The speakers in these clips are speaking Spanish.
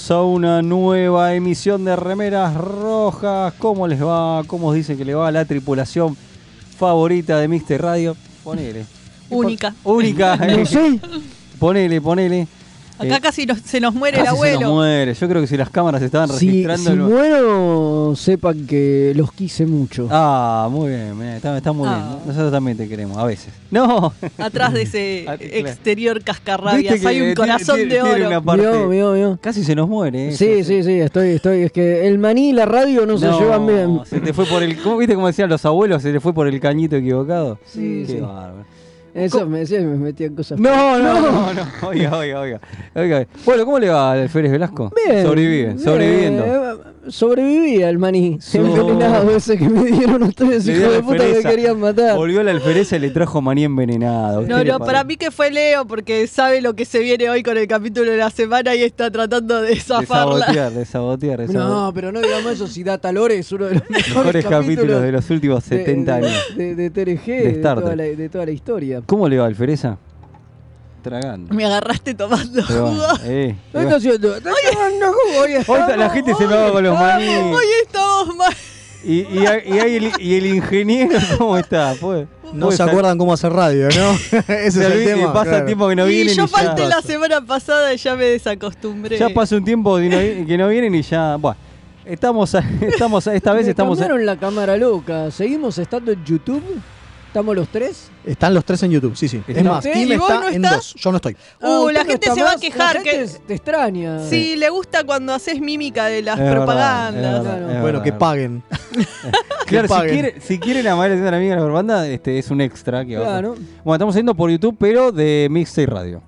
Bienvenidos a una nueva emisión de Remeras Rojas. ¿Cómo les va? ¿Cómo dicen que le va a la tripulación favorita de Mister Radio? Ponele. Única. Única. No sé. Ponele, ponele. Acá Eh, casi nos- se nos muere casi el se abuelo. nos muere. Yo creo que si las cámaras estaban Si, registrando... si el- muero, sepan que los quise mucho. Ah, muy bien, mirá, está, está muy Ah. bien. Nosotros también te queremos, a veces. No, Atrás de ese Ah, exterior cascarrabias hay un tiene- corazón tiene- de oro. una parte- Vio, vio, vio. Casi se nos muere. ¿eh? Sí, sí, sí, estoy, estoy. Es que el maní y la radio no, se llevan bien. Se te fue por el. ¿Cómo viste cómo decían los abuelos? Se le fue por el cañito equivocado. Sí, Qué sí. bárbaro. Eso me decía y me metían cosas. No, no, no, no. Oiga, oiga, oiga. Bueno, ¿cómo le va al Férez Velasco? Bien. Sobrevive, bien. sobreviviendo. Eh, Sobreviví al maní. So- Envenenado ese que me dieron ustedes, Le hijo dio de puta, que querían matar. Volvió la alfereza y le trajo maní envenenado. No, no, para mí que fue Leo porque sabe lo que se viene hoy con el capítulo de la semana y está tratando de De zafarla. sabotear, de sabotear, de sabotear. No, pero no digamos eso. Si Data Lore es uno de los mejores, Mejores capítulos de los últimos de- 70 de- años. De, de TRG, De toda la, de toda la historia. ¿Cómo le va alfereza? Tragando. Me agarraste tomando jugo. bueno, eh, ¿Qué está haciendo? Está tomando jugo y Hoy está- la gente se me va con los maní. Hoy estamos mal. Y, y, y hay el, y el ingeniero, ¿cómo está? Pues, No se acuerdan cómo hacer radio, ¿no? Ese es el tema. Pasa claro. tiempo que no y vienen yo y ya, falté la semana pasada y ya me desacostumbré. ya pasa un tiempo que no, que no vienen y ya. Bueno, estamos, a- estamos a- esta vez Me estamos. a- cambiaron la cámara loca. ¿Seguimos estando en YouTube? ¿Estamos los tres? Están los tres en YouTube, sí, sí. Es ¿Está más, usted? Kim ¿Y vos está no en dos. Yo no estoy. Uh, la gente se va a quejar La gente que- te extraña. Sí, le gusta cuando haces mímica de las Es propagandas. verdad, Bueno, verdad. que paguen. Claro, si, paguen. quiere, si quieren amar a la amiga de la propaganda, este es un extra. Que va- Claro. Bueno, estamos haciendo por YouTube, pero de Mixtape Radio.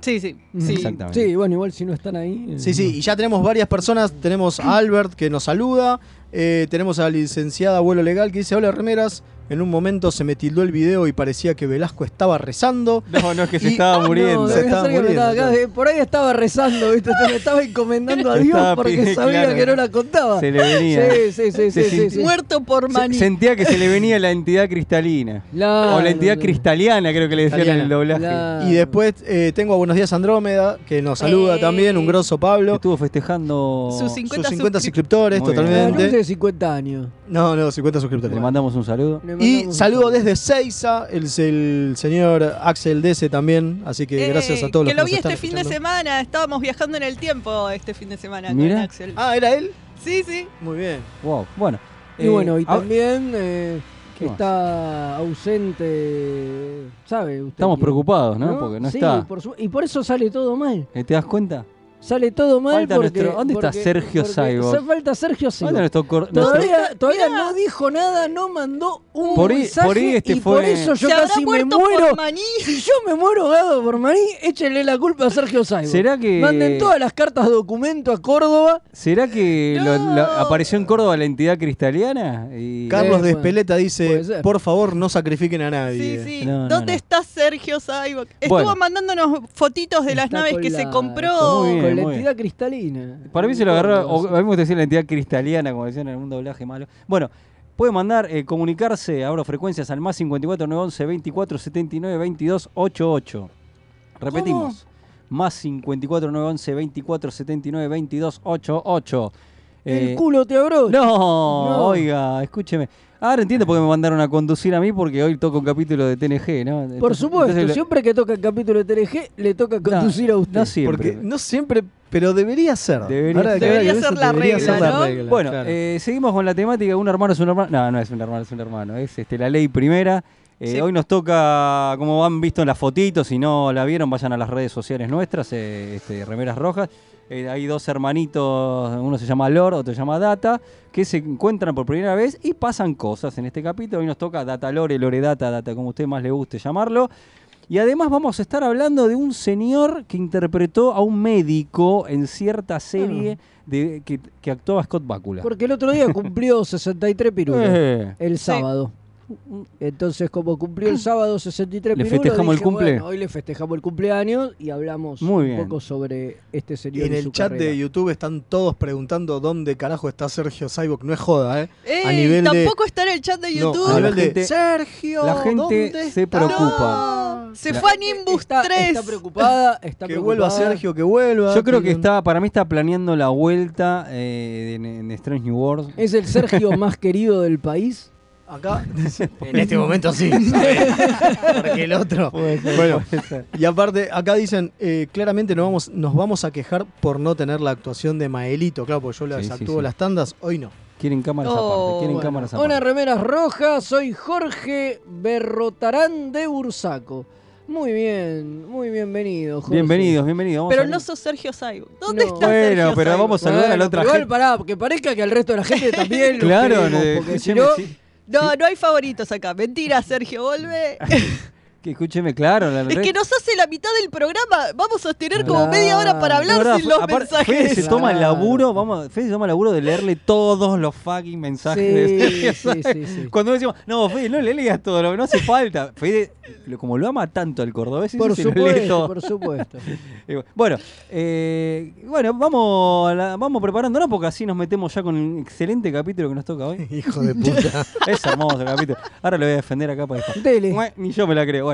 Sí, sí. Sí. Exactamente. Sí, bueno, igual si no están ahí. Sí, sí, y ya tenemos varias personas. Tenemos a Albert que nos saluda. Eh, tenemos a la licenciada Abuelo Legal que dice: Hola, remeras. En un momento se me tildó el video y parecía que Velasco estaba rezando. No, no, es que se Y- estaba No, muriendo. debe Se estaba ser que me muriendo, estaba acá, claro. eh, por ahí estaba rezando, ¿viste? Se me estaba encomendando a Dios Estaba porque sabía claro. que no la contaba. Se le venía. Sí, sí, sí, Se sí, sí. Muerto por Se- maní. sentía que se le venía la entidad cristalina. Claro, o la entidad cristaliana, creo que le decían en el doblaje. Y después eh, tengo a Buenos Días Andrómeda que nos saluda Eh. también, un grosso Pablo. estuvo festejando. Sus 50 Sus 50 suscrip- suscriptores Muy bien. Ah, no, totalmente. De 50 años. No, no, 50 Le suscriptores. mandamos un saludo. Le Y un saludo desde Seiza, el, el señor Axel Dese también. Así que Eh, gracias a todos los que que lo nos vi están este fin de escuchando. semana. Estábamos viajando en el tiempo este fin de semana Mira. con Axel. Ah, ¿era él? Sí, sí. Muy bien. Wow. Bueno. Y eh, bueno, y ah, también eh, ¿Qué más? está ausente, ¿sabe? Usted Estamos quién? preocupados, ¿no? Porque no Sí, está. por su- y por eso sale todo mal. ¿Eh, ¿Te das cuenta? Sale todo mal Falta porque... nuestro- ¿dónde está Sergio hace falta Sergio ¿Dónde Cyborg. nuestro cor- nuestro- Todavía, todavía Mirá. no dijo nada, no mandó un Por ahí- mensaje por ahí este y fue- por eso yo ¿Se habrá casi me muerto muero. por maní? Si yo me muero ahogado por maní, échenle la culpa a Sergio Cyborg. ¿Será que- Manden todas las cartas documento a Córdoba. ¿Será que lo- No. lo- apareció en Córdoba la entidad cristaliana? Y... Carlos Eh, de Espeleta dice. Por favor, no sacrifiquen a Sí, nadie. sí. No, ¿Dónde no. está Sergio Cyborg? Estuvo Bueno. mandándonos fotitos de las naves que se compró. Muy bien, con la muy entidad cristalina. Para mí se lo agarró, o, a mí me gusta decir la entidad cristaliana, como decían en algún doblaje malo. Bueno, puede mandar, eh, comunicarse, abro frecuencias al más 54 911 24 79 22 88. Repetimos, más 54 911 24 79 22 88. El Eh, culo te abrió. no, oiga, escúcheme. Ahora entiendo por qué me mandaron a conducir a mí, porque hoy toco un capítulo de TNG, ¿no? Por Entonces- supuesto, lo- siempre que toca el capítulo de TNG, le toca conducir a usted. No siempre. Porque no siempre Pero debería ser. Debería Ahora ser. Debería la debería regla, ser la ¿no? regla, Bueno, claro. eh, seguimos con la temática. Un hermano es un hermano. No, no es un hermano, es un hermano. Es este, la ley primera. Eh, Sí. Hoy nos toca, como han visto en las fotitos, si no la vieron, vayan a las redes sociales nuestras, eh, este, Remeras Rojas. Eh, hay dos hermanitos, uno se llama Lord, otro se llama Data, que se encuentran por primera vez y pasan cosas en este capítulo. Hoy nos toca Data Lore, Lore Data, Data, como a usted más le guste llamarlo. Y además vamos a estar hablando de un señor que interpretó a un médico en cierta serie de, que, que actuaba Scott Bakula. Porque el otro día cumplió 63 pirulos. Eh, El sábado. Entonces, como cumplió el sábado 63 ¿Le pirulos, festejamos el dije, cumple? bueno, hoy le festejamos el cumpleaños y hablamos Muy un bien. poco sobre este señor. en y el chat carrera. de YouTube están todos preguntando dónde carajo está Sergio Cyborg. No es joda, ¿eh? Ey, a nivel de- tampoco está en el chat de No, YouTube. a la nivel de gente- Sergio. la gente ¿dónde se está? preocupa. No, se La- fue a Nimbus está, 3. está preocupada, está Que preocupada. vuelva Sergio, que vuelva. Yo creo que está, para mí está planeando la vuelta eh, en, en Strange New Worlds. Es el Sergio más querido del país. Acá, en este momento sí. Porque el otro. Bueno, y aparte, acá dicen, eh, claramente nos vamos, nos vamos a quejar por no tener la actuación de Maelito. Claro, porque yo les Sí, actúo sí. las tandas, hoy no. Quieren cámaras Oh, aparte, quieren bueno. cámaras Una aparte. remeras rojas, soy Jorge Berrotarán de Bursaco. Muy bien, muy bienvenido, Jorge. Bienvenidos, bienvenidos. Pero a- no sos Sergio Cyborg. ¿Dónde No. está Bueno, Sergio pero vamos a saludar a la otra pero igual gente. pará, que parezca que al resto de la gente también lo Claro, queremos, eh, porque si escúcheme, no, sí. No, no hay favoritos acá. Mentira, Sergio, vuelve. Que escúcheme, claro. La es que nos hace la mitad del programa. Vamos a tener como media hora para La hablar verdad, sin los aparte, Fede mensajes. se toma el laburo, vamos, Fede se toma el laburo de leerle todos los fucking mensajes de Sí, Sergio sí, sí, sí. Cuando decimos, no, Fede, no le leas todo, lo- no hace falta. Fede, como lo ama tanto el cordobés, por se lo lee supuesto, todo. por supuesto. Bueno, eh, bueno, vamos, a la- vamos preparándonos porque así nos metemos ya con un excelente capítulo que nos toca hoy. Hijo de puta. Es hermoso el capítulo. Ahora lo voy a defender acá para esto. Dele. Ni yo me la creo. Bueno,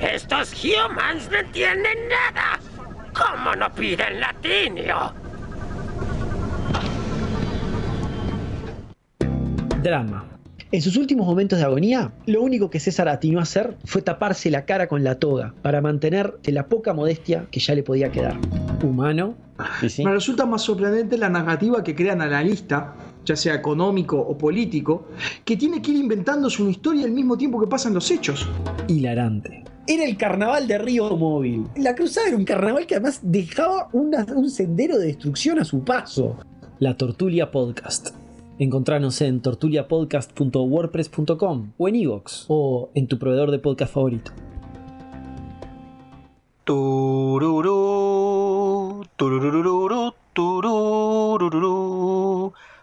Estos humans no entienden nada. ¿Cómo no piden latinio? Drama. En sus últimos momentos de agonía, lo único que César atinó a hacer fue taparse la cara con la toga para mantener de la poca modestia que ya le podía quedar. Humano. Me resulta más sorprendente la narrativa que crea el analista, ya sea económico o político, que tiene que ir inventándose una historia al mismo tiempo que pasan los hechos. Hilarante. Era el carnaval de Río Móvil. La cruzada era un carnaval que además dejaba una- un sendero de destrucción a su paso. La Tortulia Podcast. Encontranos en tortuliapodcast.wordpress.com o en iVoox o en tu proveedor de podcast favorito. Tururú.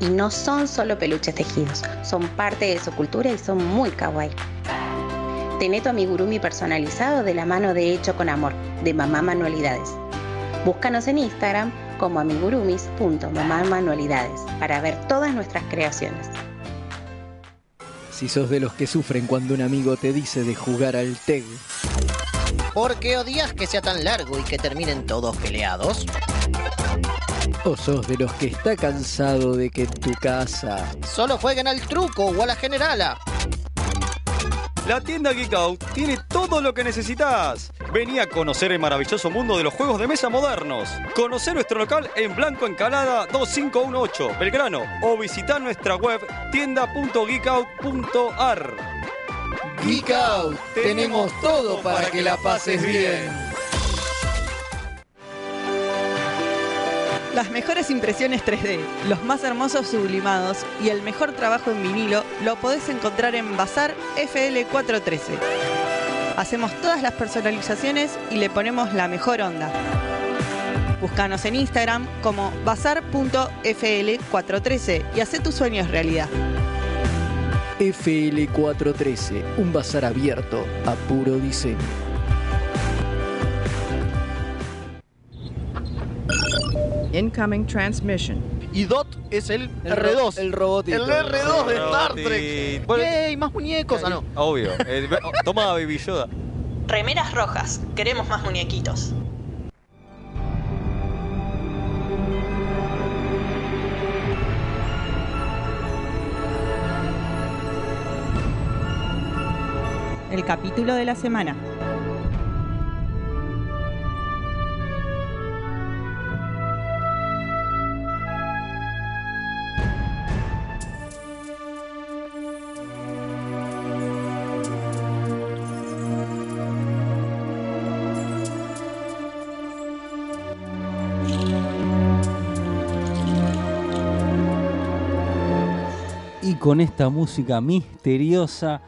y no son solo peluches tejidos, son parte de su cultura y son muy kawaii. Tené tu amigurumi personalizado de la mano de Hecho con Amor, de Mamá Manualidades. Búscanos en Instagram como amigurumis.mamamanualidades para ver todas nuestras creaciones. Si sos de los que sufren cuando un amigo te dice de jugar al TEG. ¿Por qué odias que sea tan largo y que terminen todos peleados? ¿O sos de los que está cansado de que en tu casa Solo jueguen al truco o a la generala. La tienda Geek Out tiene todo lo que necesitas. Vení a conocer el maravilloso mundo de los juegos de mesa modernos. Conocer nuestro local en Blanco Encalada 2518, Belgrano. O visitar nuestra web tienda.geekout.ar. Geek Out, tenemos todo para que la pases bien. Las mejores impresiones 3D, los más hermosos sublimados y el mejor trabajo en vinilo lo podés encontrar en Bazar FL413. Hacemos todas las personalizaciones y le ponemos la mejor onda. Búscanos en Instagram como bazar.fl413 y haz tus sueños realidad. FL413, un bazar abierto a puro diseño. Incoming transmission. Y Dot es el, El R2. ro- el robotito. El R2 de Star. Trek. Bueno. ¡Yay! Más muñecos. Ah, no. Obvio. Eh, toma Baby Yoda. Remeras rojas, queremos más muñequitos. El capítulo de la semana. Y con esta música misteriosa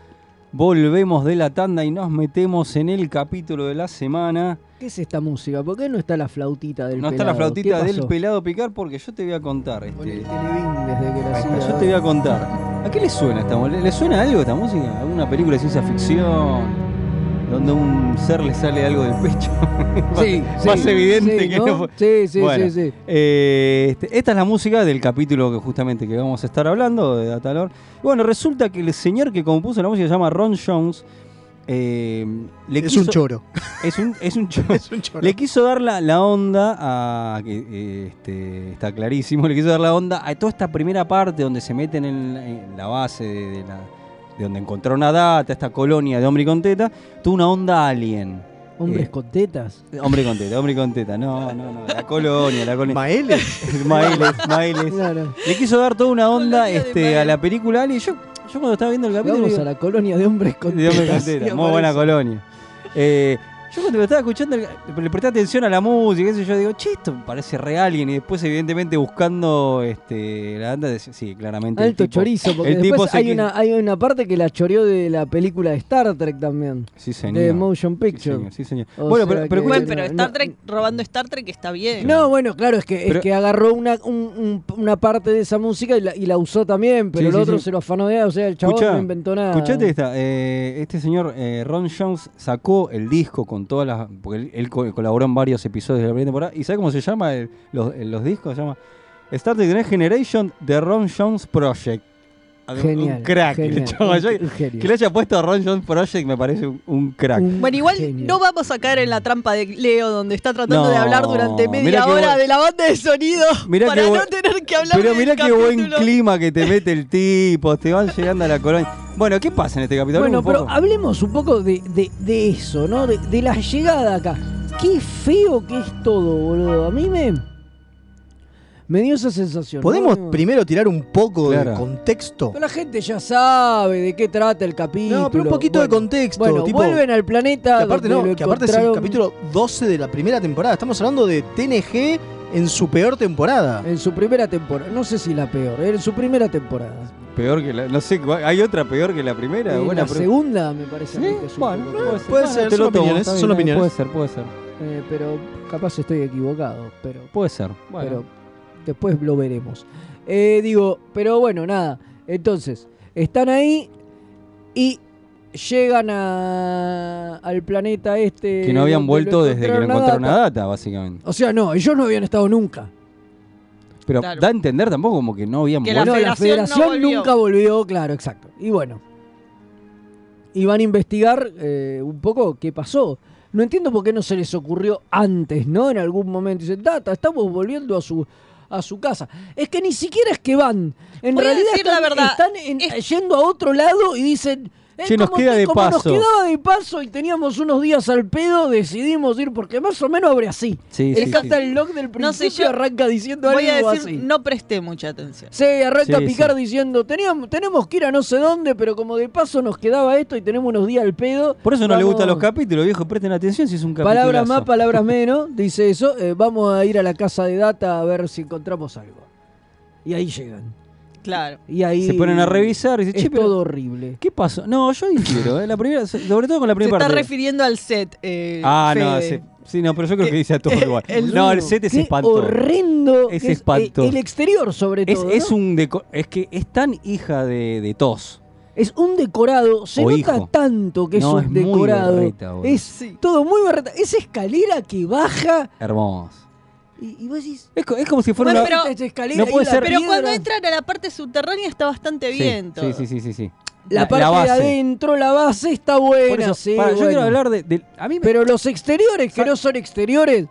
volvemos de la tanda y nos metemos en el capítulo de la semana. ¿Qué es esta música? ¿Por qué no está la flautita del No está pelado? la flautita ¿Qué del pelado picar porque yo te voy a contar. Este, Desde que está, yo te voy a contar. ¿A qué le suena esta música? ¿Le suena algo esta música? ¿Alguna película de ciencia ficción? Donde a un ser le sale algo del pecho. Sí, Más sí, evidente sí, que ¿no? no fue- Sí, sí, Bueno, sí, sí. eh, este, esta es la música del capítulo que justamente que vamos a estar hablando de Datalor. Y Bueno, resulta que el señor que compuso la música se llama Ron Jones. eh, le Es quiso- un choro. Es un, es un choro. Le quiso dar la, la onda a. que eh, este, está clarísimo. Le quiso dar la onda a toda esta primera parte donde se meten en, la- en la base de, de la- de donde encontraron a Data, esta colonia de hombre con teta. Tuvo una onda alien. ¿Hombres Eh, con tetas? Hombre con teta, hombre con teta. No, no, no. La colonia, la colonia. ¿Maeles? Maeles, Maeles. Claro. Le quiso dar toda una onda este, a la película Alien. Yo, yo cuando estaba viendo el capítulo. Vamos digo, a la colonia de hombres con de hombre con tetas. muy buena colonia. Eh, yo cuando lo estaba escuchando, le presté atención a la música, qué sé yo, digo, che, esto parece re Alien. Y después, evidentemente, buscando este, la banda, decía, sí, claramente. el Alto tipo- chorizo, porque el después hay una, hay una parte que la choreó de la película de Star Trek también. Sí, señor. De Motion Picture. señor, sí, señor. Bueno, pero- pero que- Bueno, pero Star no- Trek, robando Star Trek está bien. No, bueno, claro, es que, Pero- es que agarró una, un- un- una parte de esa música y la, y la usó también, pero Sí, el sí, otro sí. se lo afanó de, o sea, el chabón Escuchá, no inventó nada. Escuchate esta. eh, este señor eh, Ron Jones sacó el disco con todas las. Porque él, él co- colaboró en varios episodios de la primera temporada. ¿Y sabe cómo se llama los, los discos? Se llama Star Trek The Next Generation The Ron Jones Project. Un- Genial, Un crack. el genial, chabón. un- Yo- un genio. que le haya puesto Ron Jones Project me parece un, un crack. Bueno, igual no vamos a caer en la trampa de Leo donde está tratando No, de hablar durante media hora buen- de la banda de sonido para qué no buen- tener que hablar Pero mirá qué buen clima que te mete el tipo. Te van llegando a la colonia. Bueno, ¿qué pasa en este capítulo? Bueno, pero hablemos un poco de, de- de eso, ¿no? De, de la llegada acá. Qué feo que es todo, boludo. A mí me. Me dio esa sensación. ¿Podemos ¿no? primero tirar un poco Claro. de contexto? Pero la gente ya sabe de qué trata el capítulo. No, pero un poquito de contexto. Bueno, tipo, vuelven al planeta. que aparte, no, que aparte es el capítulo 12 de la primera temporada. Estamos hablando de TNG en su peor temporada. En su primera temporada. No sé si la peor, en su primera temporada. Peor que la. No sé, ¿hay otra peor que la primera? Eh, Buena la segunda me parece a mí ¿Sí? que Bueno, poco puede ser. Puede ser, te son opiniones, son opiniones. Puede ser, puede ser. Eh, pero capaz estoy equivocado. Pero, Puede ser. Bueno. pero después lo veremos. Eh, digo, pero bueno, nada. Entonces, están ahí y llegan a- al planeta este. Que no habían vuelto desde que lo encontraron a Data. básicamente. O sea, no, ellos no habían estado nunca. Pero Claro. da a entender tampoco como que no habían Que la vuelto. No, la federación no federación volvió. nunca volvió, claro, exacto. Y bueno. Y van a investigar eh, un poco qué pasó. No entiendo por qué no se les ocurrió antes, ¿no? En algún momento. Dicen, Data, estamos volviendo a su a su casa. Es que ni siquiera es que van. En Voy a realidad la verdad, están en- yendo a otro lado y dicen... Che, nos como queda de como nos paso". quedaba de paso y teníamos unos días al pedo, decidimos ir porque más o menos abre así. Sí, el sí, del No sé, principio yo arranca diciendo Voy algo a decir, así. no presté mucha atención. Sí, arranca Sí, a picar sí. diciendo, teníamos, tenemos que ir a no sé dónde, pero como de paso nos quedaba esto y tenemos unos días al pedo. Por eso no le gustan los capítulos, viejo. Presten atención si es un capítulo. Palabras más, palabras menos, dice eso. eh, vamos a ir a la casa de data a ver si encontramos algo. Y ahí llegan. Claro. Y ahí Se ponen a revisar y dicen, es che, pero todo horrible. ¿qué pasó? No, yo difiero, ¿eh? La primera, sobre todo con la Se primera está parte. refiriendo al set. eh, Ah, no, Fede. se- sí, no, pero yo creo que dice a todo igual. el- no, el set es Qué espantoso. horrendo. Es que eh, espantoso. el exterior, sobre Es, todo. es ¿no? un deco- es que es tan hija de, de tos. Es un decorado, se O nota hijo. tanto que No, es es un muy decorado. berreta, boludo. es todo muy berreta. Esa escalera que baja Hermoso. Y, y vos decís. Es, co- es como si fuera Bueno, una. pero- escalera no puede la ser- Pero piedra. cuando entran a la parte subterránea está bastante Sí, bien todo. sí, sí, sí, sí, sí. La, parte de base. adentro, la base está buena, Por eso, sí, para, yo bueno. quiero hablar de, de- a mí me- Pero los exteriores, que no son exteriores,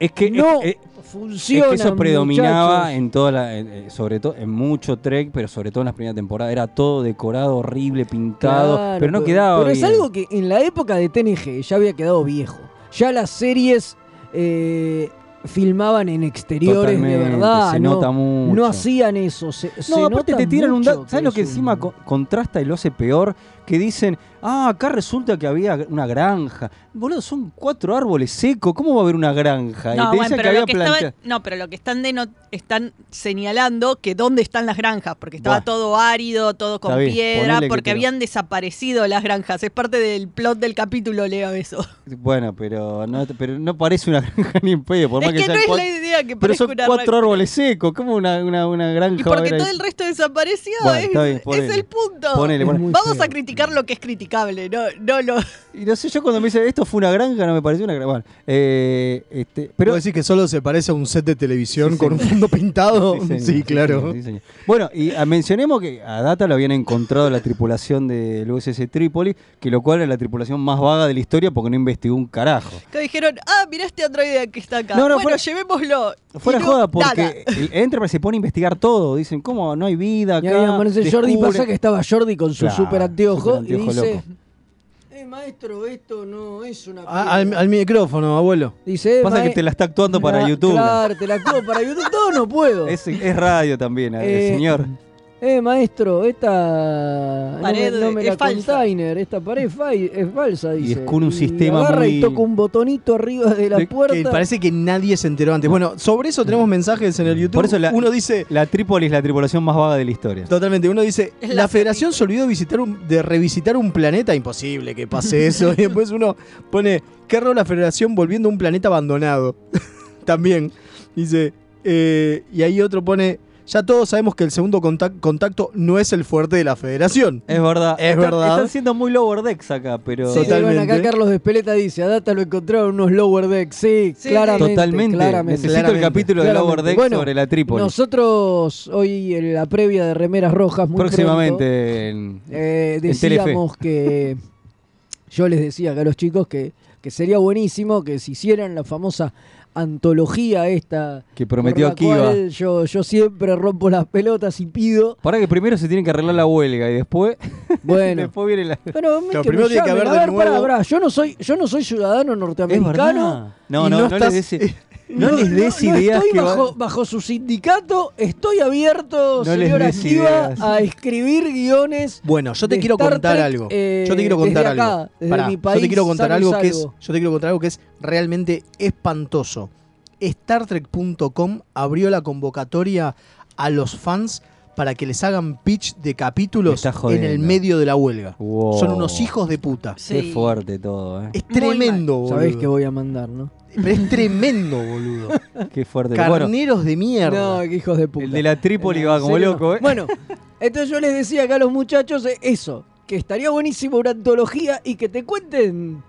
es que no es- es- funcionan. es que eso predominaba muchachos. en toda la, en- eh, sobre todo en mucho Trek, pero sobre todo en las primeras temporadas era todo decorado horrible, pintado, Claro, pero no quedaba Pero es algo que en la época de TNG ya había quedado viejo. Ya las series eh, filmaban en exteriores de verdad. se no, nota mucho. no hacían eso. Se, se No, aparte te tiran un dato. ¿Sabes lo que encima un- contrasta y lo hace peor? Que dicen, ah, acá resulta que había una granja. Boludo, son cuatro árboles secos. ¿Cómo va a haber una granja? y No, te bueno, dicen pero que había lo que no, pero lo que están deno- están señalando que dónde están las granjas, porque estaba todo árido, todo con bien, piedra, porque habían desaparecido las granjas. Es parte del plot del capítulo, leo eso. Bueno, pero no, pero no parece una granja ni en pedo. Por es más que, que, no es cuatro- la idea que Pero parezca son una cuatro granja. árboles secos. ¿Cómo una, una, una granja Y va a porque haber todo ahí? el resto desapareció, Bueno, es, bien, el punto. Ponele, ponele. Vamos a criticar lo que es criticable, no, no lo. Y no sé, yo cuando me dice esto fue una granja, no me pareció una granja. Bueno, eh, este, pero ¿Vos decís que solo se parece a un set de televisión Sí, con un fondo pintado? Sí, Sí, señor, sí, claro. señor, sí, señor. Bueno, y ah, mencionemos que a Data lo habían encontrado la tripulación del USS Trípoli, que lo cual es la tripulación más vaga de la historia porque no investigó un carajo. Que dijeron, ah, mira este androide que está acá. No, no, bueno, fuera- llevémoslo. Fuera Y no, joda, porque el Enterprise se pone a investigar todo. Dicen, ¿cómo? No hay vida Y acá. ahí aparece Jordi, pasa que estaba Jordi con su Claro, super anteojo super y dice, loco. Eh, maestro, esto no es una Ah, al, piedra". al micrófono, abuelo. Dice, eh, Pasa que te la está actuando para YouTube. Claro, te la actúo para YouTube, todo no puedo. Es, es radio también, Eh, señor. Eh, maestro, esta Pared no me, no me es la falsa. container, esta pared es, fa- es falsa, Y dice. es con un sistema agarra muy- y toca un botonito arriba de la De- puerta. Que parece que nadie se enteró antes. Bueno, sobre eso tenemos mensajes en el YouTube. Por eso la- uno dice, La Trípoli es la tripulación más vaga de la historia. totalmente, uno dice, la, la federación se olvidó de, visitar un- de revisitar un planeta. Imposible que pase eso. y después uno pone, ¿qué error la federación volviendo a un planeta abandonado? También. Dice, eh, y ahí otro pone, ya todos sabemos que el segundo contac- contacto no es el fuerte de la federación. Es verdad. Es verdad. Están siendo muy lower decks acá, pero. Sí, Totalmente. bueno, acá Carlos de Espeleta dice, a Data lo encontraron unos lower decks. Sí, Sí, claramente. Totalmente. claramente. Necesito Claramente. el capítulo de lower decks Bueno, sobre la Trípoli. Nosotros hoy en la previa de Remeras Rojas, muy Próximamente en, pronto, eh, en Telefe. decíamos que yo les decía acá a los chicos que, que sería buenísimo que se hicieran la famosa antología esta que prometió por la aquí iba. cual yo, yo siempre rompo las pelotas y pido Para que primero se tiene que arreglar la huelga y después, bueno después viene la. Claro, que primero me tiene que haber A de pará, nuevo- pará, yo no soy yo no soy ciudadano Es norteamericano. No, no, no no, les no les des ideas estoy que va- bajo, bajo su sindicato, estoy abierto, No des activa, a escribir guiones. Bueno, yo te quiero Star contar Trek, algo. eh, yo te quiero contar desde acá, algo. desde Pará, mi yo te país, quiero contar algo que es, yo te quiero contar algo que es realmente espantoso. StarTrek.com abrió la convocatoria a los fans para que les hagan pitch de capítulos en el medio de la huelga. Wow. Son unos hijos de puta. Qué fuerte todo, ¿eh? Es tremendo, boludo. Sabés que voy a mandar, ¿no? Pero es tremendo, boludo. Qué fuerte. Bueno, Carneros de mierda. No, qué hijos de puta. el de la Trípoli va ¿En como serio? loco, ¿eh? Bueno, entonces yo les decía acá a los muchachos eh, eso, que estaría buenísimo una antología y que te cuenten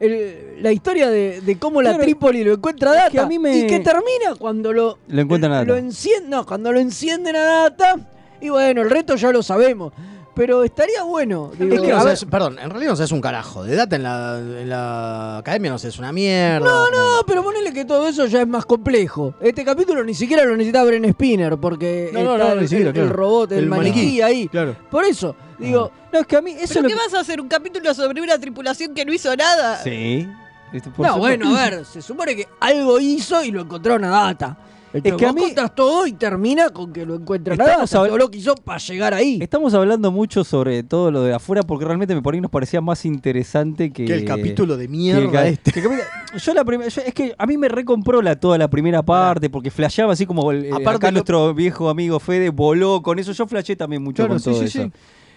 el- la historia de, de cómo la Trípoli lo encuentra Data que a mí me- y que termina cuando lo, Lo encuentran a Data. lo encienden, no, cuando lo encienden a Data y bueno, el resto ya lo sabemos, pero estaría bueno. digo, Es que no sabes- perdón, en realidad no sabes un carajo. De data en la, en la academia no sé, es una mierda. No, no, pero ponele que todo eso ya es más complejo. Este capítulo ni siquiera lo necesitaba Bren Spinner, porque No, no, está no, el, ni siquiera, el- claro. el robot, el, El maniquí, maniquí, ahí. claro. Por eso, digo, No, es que a mí eso ¿Pero qué vas a hacer? ¿Un capítulo sobre una tripulación que no hizo nada? Sí. Este, por no, supuesto. bueno, a ver, se supone que algo hizo y lo encontraron a Data. Es que a vos mí- contás todo y termina con que lo encuentran a habl- Todo lo que hizo para llegar ahí. Estamos hablando mucho sobre todo lo de afuera porque realmente me por ahí nos parecía más interesante que, Que el capítulo de que mierda el este. que el capítulo- yo la primera, es que a mí me recompró la toda la primera parte porque flasheaba así como el, el- Aparte acá lo- nuestro viejo amigo Fede voló con eso. Yo flasheé también mucho Claro, con sí, todo sí, eso. sí.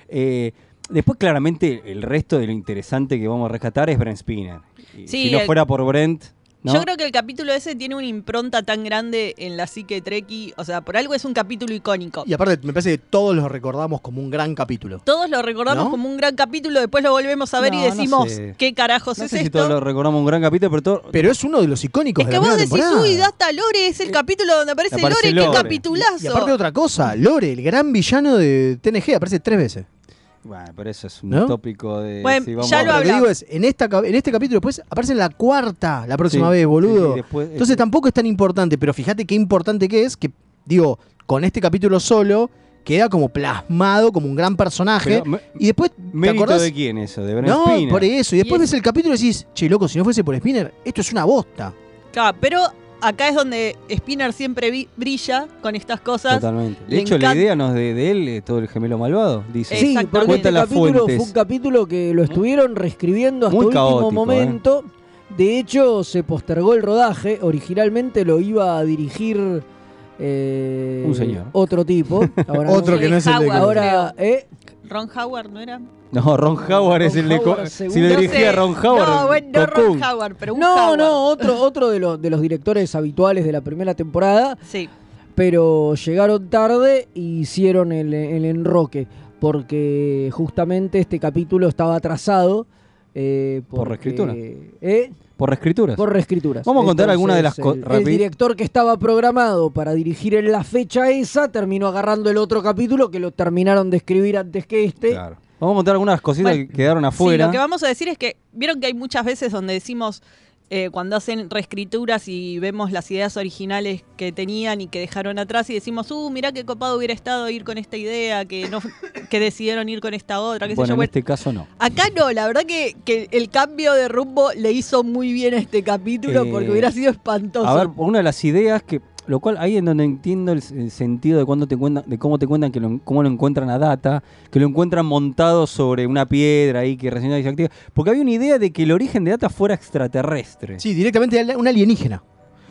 Eh, después claramente el resto de lo interesante que vamos a rescatar es Brent Spinner. Sí, si no el- fuera por Brent, ¿no? Yo creo que el capítulo ese tiene una impronta tan grande en la psique Treki. O sea, por algo es un capítulo icónico. Y aparte, me parece que todos lo recordamos como un gran capítulo. Todos lo recordamos ¿No? como un gran capítulo, después lo volvemos a ver y No, decimos, sé. ¿qué carajos no es sé si esto? todos lo recordamos un gran capítulo, pero todo, Pero es uno de los icónicos Es de que la vos primera decís, temporada. uy, Data Lore es el capítulo donde aparece, aparece Lore, Lore. qué capitulazo. Y aparte otra cosa, Lore, el gran villano de TNG, aparece tres veces. Bueno, pero eso es un ¿No? tópico de. Bueno, si vamos ya a- lo que hablamos. digo es, en, esta, en este capítulo después aparece en la cuarta la próxima Sí, vez, boludo. sí, después- Entonces tampoco es tan importante, pero fíjate qué importante que es, que digo, con este capítulo solo queda como plasmado como un gran personaje. Pero me- y después, ¿te ¿Mérito acordás? de quién eso? ¿De Brent No, por eso. Y después Y ves el capítulo y decís, che, loco, si no fuese por Spinner, esto es una bosta. Claro, pero acá es donde Spinner siempre vi- brilla con estas cosas. Totalmente. De Le hecho, la idea no es de, de él, eh, todo el gemelo malvado, dice. Sí, porque Cuenta este las capítulo fuentes. fue un capítulo que lo estuvieron reescribiendo hasta Muy último caótico, momento. De hecho, se postergó el rodaje. Originalmente lo iba a dirigir eh, Un señor. Otro tipo. Ahora Otro que no es el de Howard, Ahora, ¿eh? Ron Howard, ¿no era? No, Ron Howard es el de. Howard, si lo No dirigía sé. Ron Howard. No, bueno, no. Ron Howard, pero un No, Howard. no, otro, otro de los, de los directores habituales de la primera temporada. Sí. pero llegaron tarde e hicieron el, el enroque, porque justamente este capítulo estaba atrasado. eh, Por reescritura. ¿eh? Por reescrituras. Por reescrituras. Vamos a contar alguna de las Entonces, co- el, director que estaba programado para dirigir en la fecha esa terminó agarrando el otro capítulo que lo terminaron de escribir antes que este. Claro. Vamos a contar algunas cositas Bueno, que quedaron Sí, afuera. lo que vamos a decir es que vieron que hay muchas veces donde decimos eh, cuando hacen reescrituras y vemos las ideas originales que tenían y que dejaron atrás y decimos, uh, mirá qué copado hubiera estado ir con esta idea, que no que decidieron ir con esta otra, qué sé bueno, yo. en Bueno, este caso no. Acá no, la verdad que, que el cambio de rumbo le hizo muy bien a este capítulo Eh, porque hubiera sido espantoso. A ver, una de las ideas que. Lo cual ahí es donde entiendo el, el sentido de cuando te cuentan, de cómo te cuentan que lo, cómo lo encuentran a Data, que lo encuentran montado sobre una piedra ahí que recién se activa. Porque había una idea de que el origen de Data fuera extraterrestre. Sí, directamente un alienígena.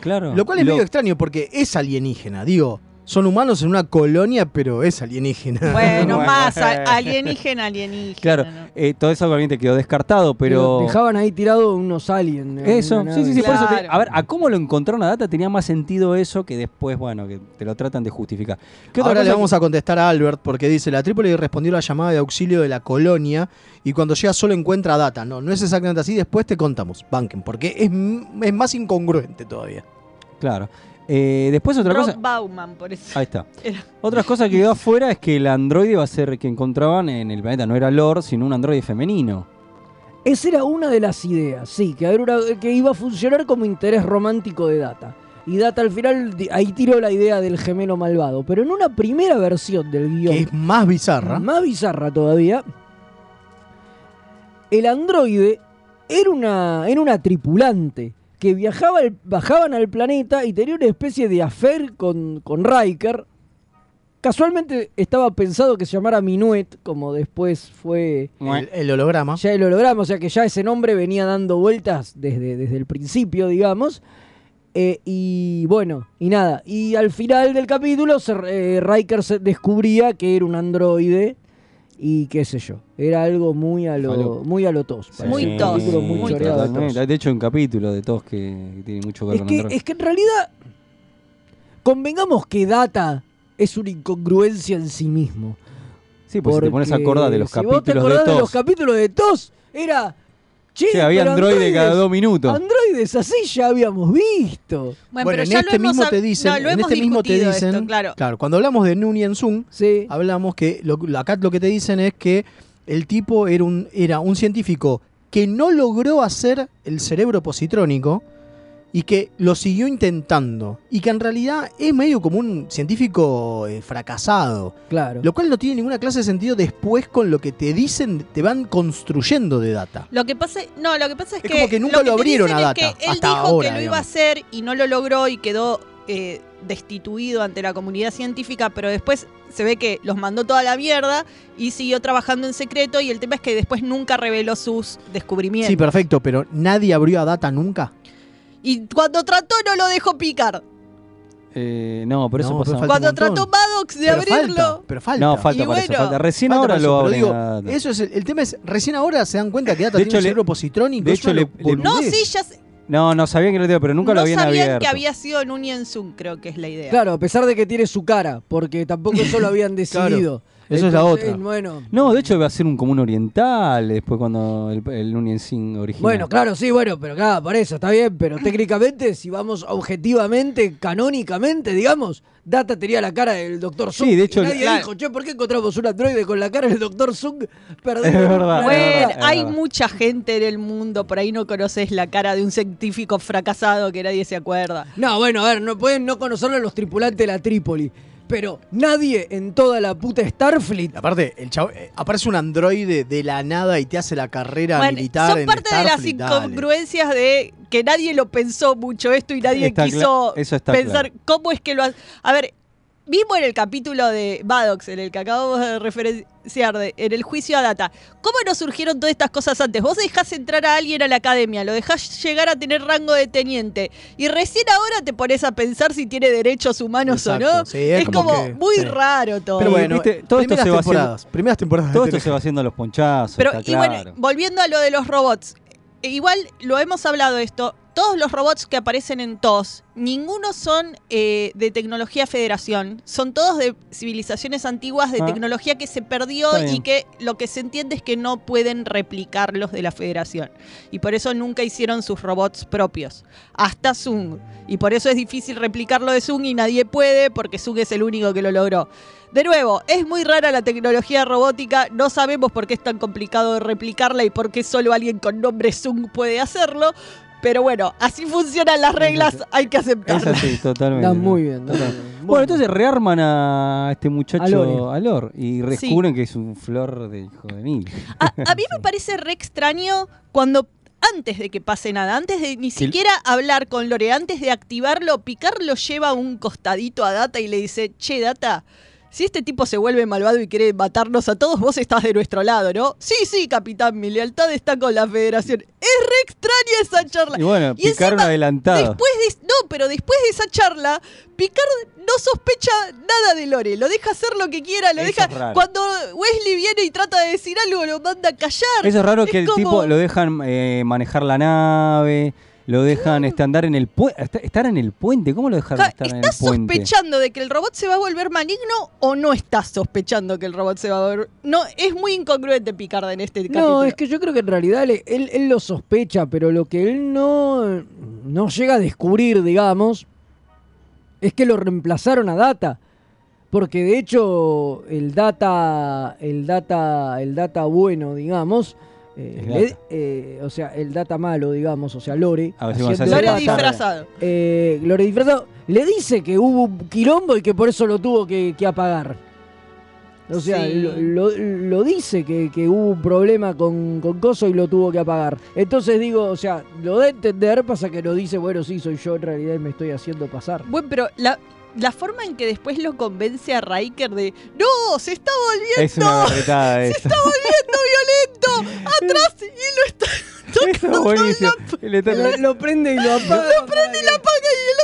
Claro. Lo cual es Lo- medio extraño porque es alienígena, digo. Son humanos en una colonia, pero es alienígena. Bueno, Bueno. más a- alienígena, alienígena. Claro, ¿no? eh, todo eso obviamente quedó descartado, pero. Dejaban ahí tirado unos aliens. en Eso, sí, sí, sí, por eso te- Claro. a ver, a cómo lo encontraron a Data tenía más sentido eso que después, bueno, que te lo tratan de justificar. ¿Qué otra Ahora le vamos a contestar a Albert porque dice, la Trípoli respondió la llamada de auxilio de la colonia y cuando llega solo encuentra data. No, no es exactamente así, después te contamos, banquen, porque es más incongruente todavía. Claro. Eh, después otra Rob cosa. Bauman, por eso. Ahí está. Era- Otras cosas que quedó afuera es que el androide va a ser que encontraban en el planeta no era Lord, sino un androide femenino. Esa era una de las ideas, sí, que, una- que iba a funcionar como interés romántico de Data. Y Data al final ahí tiró la idea del gemelo malvado. Pero en una primera versión del guion, Que es más bizarra. más bizarra todavía, el androide era una, era una tripulante que viajaba al- bajaban al planeta y tenía una especie de affair con, con Riker. Casualmente estaba pensado que se llamara Minuet, como después fue El, el holograma. ya el holograma, o sea que ya ese nombre venía dando vueltas desde, desde el principio, digamos. Eh, y bueno, y nada. Y al final del capítulo, se, eh, Riker se descubría que era un androide. Y qué sé yo. Era algo muy a lo, Aló. muy a lo tos. Un muy choreado de totalmente. tos. De hecho, un capítulo de tos que, que tiene mucho que ver Es con que, es que en realidad, convengamos que Data es una incongruencia en sí mismo. Sí, pues si te pones a acordar de los si vos te capítulos de acordás de, los tos. capítulos de TOS, era... Che, Sí, había pero androide cada androides- dos minutos. Androides así ya habíamos visto. Bueno, Bueno, pero en ya este mismo te dicen, no, lo en este mismo te dicen, esto, claro. cuando hablamos de Nunien Sun, hablamos que lo, acá lo que te dicen es que el tipo era un, era un científico que no logró hacer el cerebro positrónico y que lo siguió intentando y que en realidad es medio como un científico eh, fracasado. Claro. Lo cual no tiene ninguna clase de sentido después con lo que te dicen, te van construyendo de data. Lo que pasa, no, lo que pasa es, Es que como que nunca lo, lo te abrieron dicen a es Data, que él hasta dijo ahora, que lo iba a hacer y no lo logró y quedó eh, destituido ante la comunidad científica, pero después se ve que los mandó toda la mierda y siguió trabajando en secreto y el tema es que después nunca reveló sus descubrimientos. Sí, perfecto, pero nadie abrió a data nunca. Y cuando trató no lo dejó picar. Eh, no, por eso No, Cuando un trató Maddox de Pero abrirlo. falta, pero falta. No, falta Y para eso, bueno, falta. Recién Falta ahora para lo abren. digo, eso es el, el tema es recién ahora se dan cuenta que Data De tiene hecho, un cerebro positrónico. de hecho, le- le- No, sí, ya sé- No, no sabían que lo tenía, pero nunca no lo habían sabían abierto. que había sido en Union Zoom, creo que es la idea. Claro, a pesar de que tiene su cara, porque tampoco eso lo habían decidido. Eso es la otra. Bueno, No, de hecho va a ser un común oriental después cuando el, el Union Sin original. Bueno, claro, sí, bueno, pero claro, por eso está bien, pero técnicamente, si vamos objetivamente, canónicamente, digamos, Data tenía la cara del Dr. Zung. Sí, de hecho, y nadie dijo, che, ¿por qué encontramos un androide con la cara del Dr. Zung? Perdido Es verdad, Bueno, hay mucha gente en el mundo, por ahí no conoces la cara de un científico fracasado que nadie se acuerda. No, bueno, a ver, no pueden no conocerlo los tripulantes de la Trípoli. Pero nadie en toda la puta Starfleet. Aparte, el chavo, eh, aparece un androide de la nada y te hace la carrera Bueno, militar son en parte de las dale. incongruencias de que nadie lo pensó mucho esto y nadie Está quiso cla- eso está pensar claro. cómo es que lo hace. A ver, vimos en el capítulo de Maddox, en el que acabamos de referenciar, de- en el juicio a Data, ¿cómo no surgieron todas estas cosas antes? Vos dejás entrar a alguien a la academia, lo dejás llegar a tener rango de teniente, y recién ahora te pones a pensar si tiene derechos humanos o no. Sí, es es como como, que- muy sí. raro todo. Pero bueno, ¿viste? Todo esto se va temporadas. haciendo- Primeras temporadas. Todo esto se va haciendo a los ponchazos, Pero está y claro. bueno, volviendo a lo de los robots, igual lo hemos hablado esto, todos los robots que aparecen en TOS, ninguno son eh, de tecnología federación, son todos de civilizaciones antiguas, de Ah. tecnología que se perdió y que lo que se entiende es que no pueden replicar los de la federación. Y por eso nunca hicieron sus robots propios, hasta Zung. Y por eso es difícil replicarlo de Zung y nadie puede porque Zung es el único que lo logró. De nuevo, es muy rara la tecnología robótica, no sabemos por qué es tan complicado de replicarla y por qué solo alguien con nombre Zung puede hacerlo, pero bueno, así funcionan las reglas, hay que Es aceptarlas. así, totalmente. Está muy bien, Total. Bueno, entonces rearman a este muchacho, A Lore, y descubren que es un flor de hijo de mil. A, a mí me parece re extraño cuando antes de que pase nada, antes de ni siquiera hablar con Lore, antes de activarlo, Picard lo lleva a un costadito a Data y le dice, che, Data, si este tipo se vuelve malvado y quiere matarnos a todos, vos estás de nuestro lado, ¿no? Sí, sí, capitán, mi lealtad está con la federación. Es re extraña esa charla. Y bueno, Y picaron encima, adelantado. Después de, no, pero después de esa charla, Picard no sospecha nada de Lore. Lo deja hacer lo que quiera, lo Eso deja. Cuando Wesley viene y trata de decir algo, lo manda a callar. Eso es raro que el tipo lo dejan eh, manejar la nave, lo dejan este, andar en el puente. Estar en el puente, ¿cómo lo dejaron Ja, estar en el ¿Estás puente? sospechando de que el robot se va a volver maligno o no estás sospechando que el robot se va a volver.? No, es muy incongruente Picard en este capítulo. No, es que yo creo que en realidad él, él- él lo sospecha, pero lo que él no, no llega a descubrir, digamos, es que lo reemplazaron a Data. Porque de hecho, el data, el data, el data bueno, digamos, eh, eh, o sea, el data malo, digamos, o sea, Lore. A ver si haciendo Lore Data, disfrazado. eh, Lore disfrazado, le dice que hubo un quilombo y que por eso lo tuvo que, que apagar. O sea, Sí. lo, lo- lo dice que, que hubo un problema con, con Coso y lo tuvo que apagar. Entonces digo, o sea, lo de entender pasa que lo dice, bueno, sí, soy yo en realidad y me estoy haciendo pasar. Bueno, pero la, la forma en que después lo convence a Riker de. ¡No! ¡Se está volviendo! Es una ¡Se eso. está volviendo violento! ¡Atrás! Y lo está. Eso es buenísimo. Y le está- Lo, lo prende y lo apaga. Lo prende y la apaga y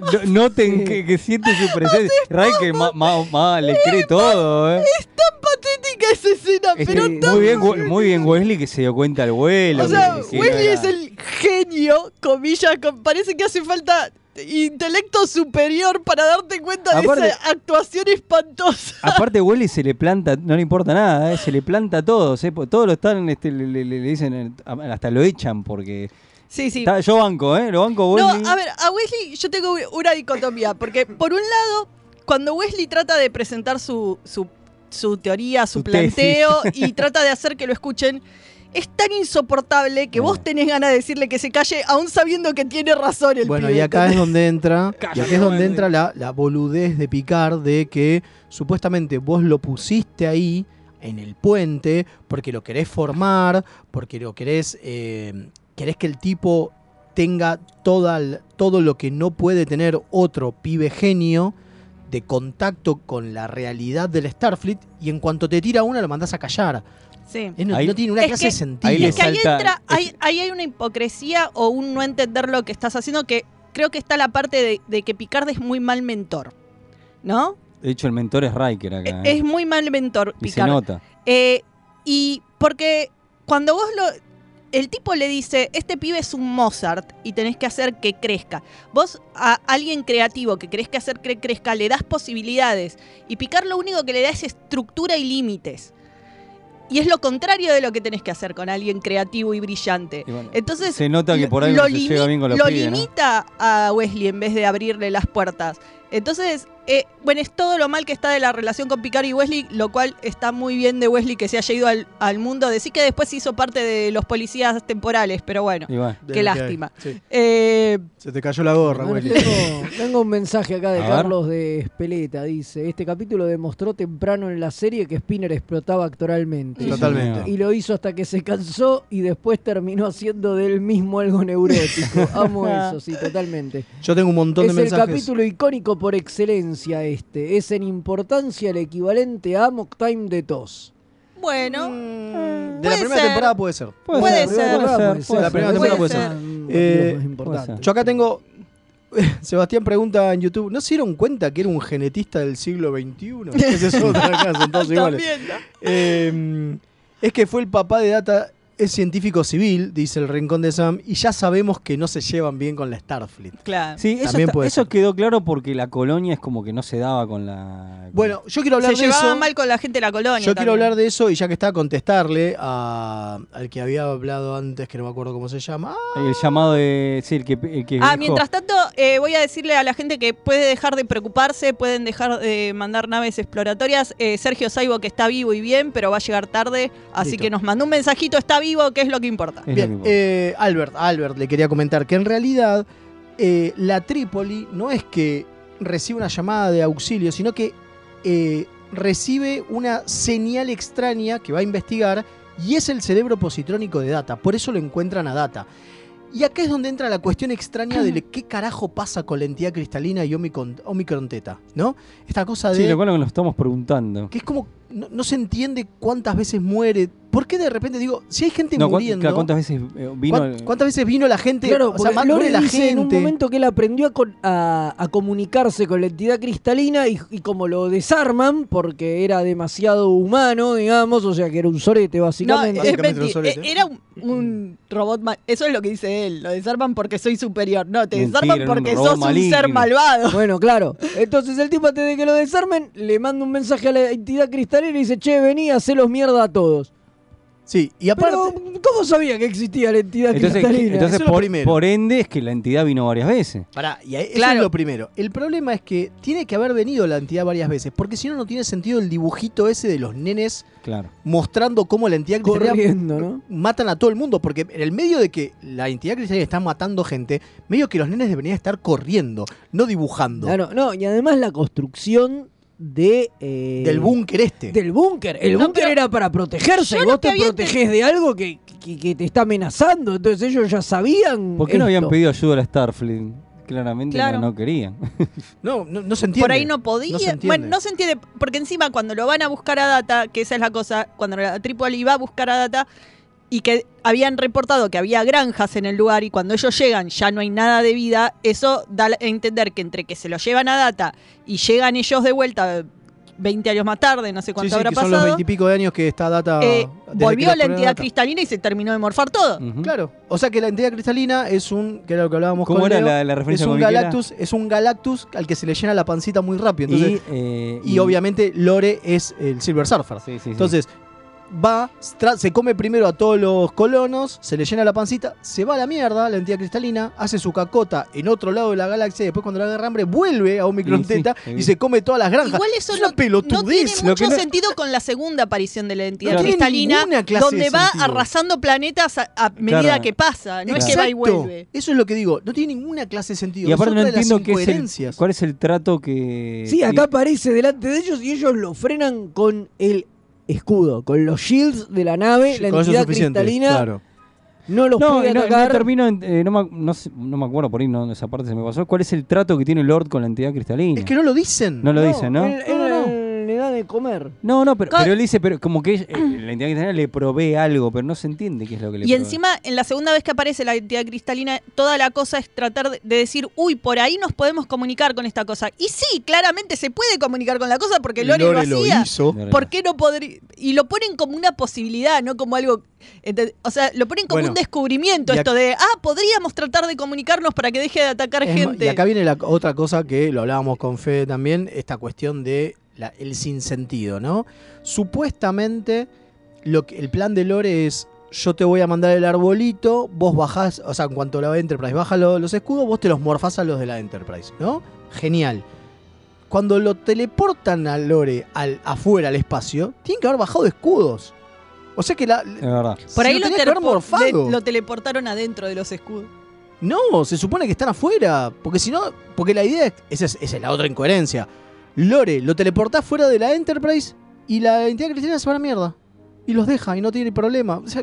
no- noten que, que siente su presencia. Riker ma- ma- ma- le cree todo, ¿eh? Es tan patética esa escena, Este, pero tan... muy, bien, muy bien Wesley que se dio cuenta al vuelo. O sea, que- que no Wesley era- es el genio, comillas, con- parece que hace falta intelecto superior para darte cuenta Aparte- de esa actuación espantosa. Aparte, Wesley se le planta, no le importa nada, ¿eh? se le planta a todos. ¿eh? Todos lo están, este, le, le- le dicen, eh, hasta lo echan porque. Sí, sí. Está- yo banco, ¿eh? Lo banco No, Wesley. a ver, a Wesley yo tengo una dicotomía, porque por un lado, cuando Wesley trata de presentar su, su, su teoría, su, Su tesis. planteo y trata de hacer que lo escuchen, es tan insoportable que vos tenés ganas de decirle que se calle, aún sabiendo que tiene razón el Bueno, pibe, y acá es donde entra, y acá es donde entra la, la boludez de Picard de que supuestamente vos lo pusiste ahí en el puente porque lo querés formar, porque lo querés, eh, querés que el tipo tenga toda, todo lo que no puede tener otro pibe genio de contacto con la realidad del Starfleet y en cuanto te tira una lo mandás a callar. Sí. No, Ahí- no tiene una Es clase que- de sentido. ahí Es que ahí entra, ahí, ahí hay una hipocresía o un no entender lo que estás haciendo que creo que está la parte de, de que Picard es muy mal mentor, ¿no? De hecho, el mentor es Riker acá. ¿eh? Es muy mal mentor y se Picard. nota. Eh, y porque cuando vos lo. El tipo le dice, este pibe es un Mozart y tenés que hacer que crezca. Vos a alguien creativo que querés que hacer que crezca le das posibilidades. Y Picard lo único que le da es estructura y límites. Y es lo contrario de lo que tenés que hacer con alguien creativo y brillante. Y bueno, Entonces, se nota que por ahí lo no se lleva limi- bien con los lo pibes, ¿no? limita a Wesley en vez de abrirle las puertas. Entonces, eh, bueno, es todo lo mal que está de la relación con Picard y Wesley, lo cual está muy bien de Wesley que se haya ido al, al mundo. Decir que después se hizo parte de los policías temporales, pero bueno, qué lástima. sí. Eh, Se te cayó la gorra, Bueno, Wesley. tengo, tengo un mensaje acá de. Carlos de Espeleta. Dice: Este capítulo demostró temprano en la serie que Spinner explotaba actoralmente. Totalmente. Y lo hizo hasta que se cansó y después terminó haciendo de él mismo algo neurótico. Amo eso, sí, totalmente. Yo tengo un montón Es de el mensajes. capítulo icónico por excelencia este. Es en importancia el equivalente a Amok Time de TOS. bueno, De la primera ser. temporada puede ser. Puede ser, temporada puede ser, ser, la primera temporada puede ser. ser. Mm, Eh. Yo acá tengo. Sebastián pregunta en YouTube: ¿No se dieron cuenta que era un genetista del siglo XXI? Eh, es que fue el papá de Data, es científico civil, dice el rincón de Sam, y ya sabemos que no se llevan bien con la Starfleet. Claro. Sí, eso, También está- puede eso ser. quedó claro porque la colonia es como que no se daba con la. con- Bueno, yo quiero hablar Se de llevaba eso. mal con la gente de la colonia. Yo quiero también. hablar de eso y ya que está a contestarle a- al que había hablado antes, que no me acuerdo cómo se llama. Ah, El llamado de. Sí, el que. El que Ah, dijo- mientras tanto, eh, voy a decirle a la gente que puede dejar de preocuparse, pueden dejar de mandar naves exploratorias. Eh, Sergio Saibo que está vivo y bien, pero va a llegar tarde, así Listo. que nos mandó un mensajito, está vivo, que es lo que importa. es lo que Bien, importa. eh, Albert, Albert le quería comentar que en realidad eh, la Trípoli no es que recibe una llamada de auxilio, sino que eh, recibe una señal extraña que va a investigar y es el cerebro positrónico de Data. Por eso lo encuentran a Data. Y acá es donde entra la cuestión extraña de qué carajo pasa con la entidad cristalina y Omicron, Omicron Theta, ¿no? Esta cosa de... Sí, lo cual nos estamos preguntando. que es como... No, no se entiende cuántas veces muere. ¿Por qué de repente digo, si hay gente No, ¿cuán- muriendo... ¿Cuántas veces eh, vino.? ¿Cuán- ¿Cuántas veces vino la gente? Claro, o sea, Lore muere la dice en un gente. momento que él aprendió a, con- a- a comunicarse con la entidad cristalina y, y como lo desarman porque era demasiado humano, digamos, o sea que era un sorete No, básicamente. es Básicamente un Era un, un robot. Eso es lo que dice él. Lo desarman porque soy superior. No, te Mentira, desarman un porque sos un ser malvado. Bueno, claro. Entonces el tipo antes de que lo desarmen le manda un mensaje a la entidad cristalina y dice, che, vení, hacelos mierda a todos. Sí, y aparte. Pero, ¿cómo sabía que existía la entidad Entonces, cristalina? entonces Eso es lo por, primero. por ende es que la entidad vino varias veces. Pará, y ahí- eso Claro. es lo primero. El problema es que tiene que haber venido la entidad varias veces, porque si no, no tiene sentido el dibujito ese de los nenes Claro. mostrando cómo la entidad cristalina matan a todo el mundo, porque en el medio de que la entidad cristalina está matando gente, medio que los nenes deberían estar corriendo, no dibujando. Claro, no, y además la construcción de... eh, Del búnker este. Del búnker. El No, búnker era para protegerse. Y vos que te había protegés de algo que, que- que te está amenazando. Entonces ellos ya sabían. ¿Por qué no habían pedido ayuda a la Starfleet? Claramente no- Claro. no, querían. No, no, no se entiende. Por ahí no podía. No se entiende. bueno, no se entiende. Porque encima, cuando lo van a buscar a Data, que esa es la cosa, cuando la Tripoli va a buscar a Data, y que habían reportado que había granjas en el lugar y cuando ellos llegan ya no hay nada de vida, eso da a entender que entre que se lo llevan a data y llegan ellos de vuelta 20 años más tarde, no sé Sí, cuánto sí, habrá que son los pasado, veintipico de años que está data. eh, volvió la entidad data. cristalina y se terminó de morfar todo. Claro. O sea que la entidad cristalina es un. que era lo que hablábamos ¿Cómo con era Leo, la- la referencia Es un? Galactus, es un Galactus al que se le llena la pancita muy rápido. Entonces, y, eh, y, obviamente Lore es el Silver Surfer. Entonces, va, se come primero a todos los colonos, se le llena la pancita, se va a la mierda, la entidad cristalina, hace su cacota en otro lado de la galaxia y después cuando le agarra hambre vuelve a un microteta sí, y sí. se come todas las granjas. Igual eso es no, una pelotudez. no tiene mucho no- sentido con la segunda aparición de la entidad No cristalina, donde de va sentido. arrasando planetas a, a medida Claro. que pasa. No es que va y vuelve. Eso es lo que digo. No tiene ninguna clase de sentido. Y aparte es no entiendo qué es el, incoherencias. cuál es el trato que... Sí, acá aparece delante de ellos y ellos lo frenan con el escudo, con los shields de la nave, la entidad cristalina. claro. No los no, puede no, no atacar. termino, en- eh, no, me, no sé- no me acuerdo por ahí, no, esa parte se me pasó. ¿Cuál es el trato que tiene Lord con la entidad cristalina? Es que no lo dicen. No lo dicen, ¿no? De comer. No, no, pero, Co- pero él dice, pero como que eh, la entidad cristalina le provee algo, pero no se entiende qué es lo que le Y provee. encima, en la segunda vez que aparece la entidad cristalina, toda la cosa es tratar de- de decir, uy, por ahí nos podemos comunicar con esta cosa. Y sí, claramente se puede comunicar con la cosa porque Lore, Lore lo lo hacía. hizo. ¿Por qué no podría? Y lo ponen como una posibilidad, no como algo. ente- O sea, lo ponen como Bueno, un descubrimiento y ac- esto de, ah, podríamos tratar de comunicarnos para que deje de atacar Es ma- gente. Y acá viene la otra cosa que lo hablábamos con Fede también, esta cuestión de la- el sinsentido, ¿no? Supuestamente lo que, el plan de Lore es yo te voy a mandar el arbolito, vos bajás, o sea, en cuanto la Enterprise baja lo- los escudos, vos te los morfás a los de la Enterprise, ¿no? Genial. Cuando lo teleportan a Lore al, afuera, al espacio, tienen que haber bajado escudos. O sea que la... Es verdad. por se ahí lo, le- teleportaron adentro de los escudos. No, se supone que están afuera. Porque si no, porque la idea es, esa es, esa es la otra incoherencia. Lore lo teleportás fuera de la Enterprise y la entidad cristiana se va a la mierda. Y los deja y no tiene problema. O sea,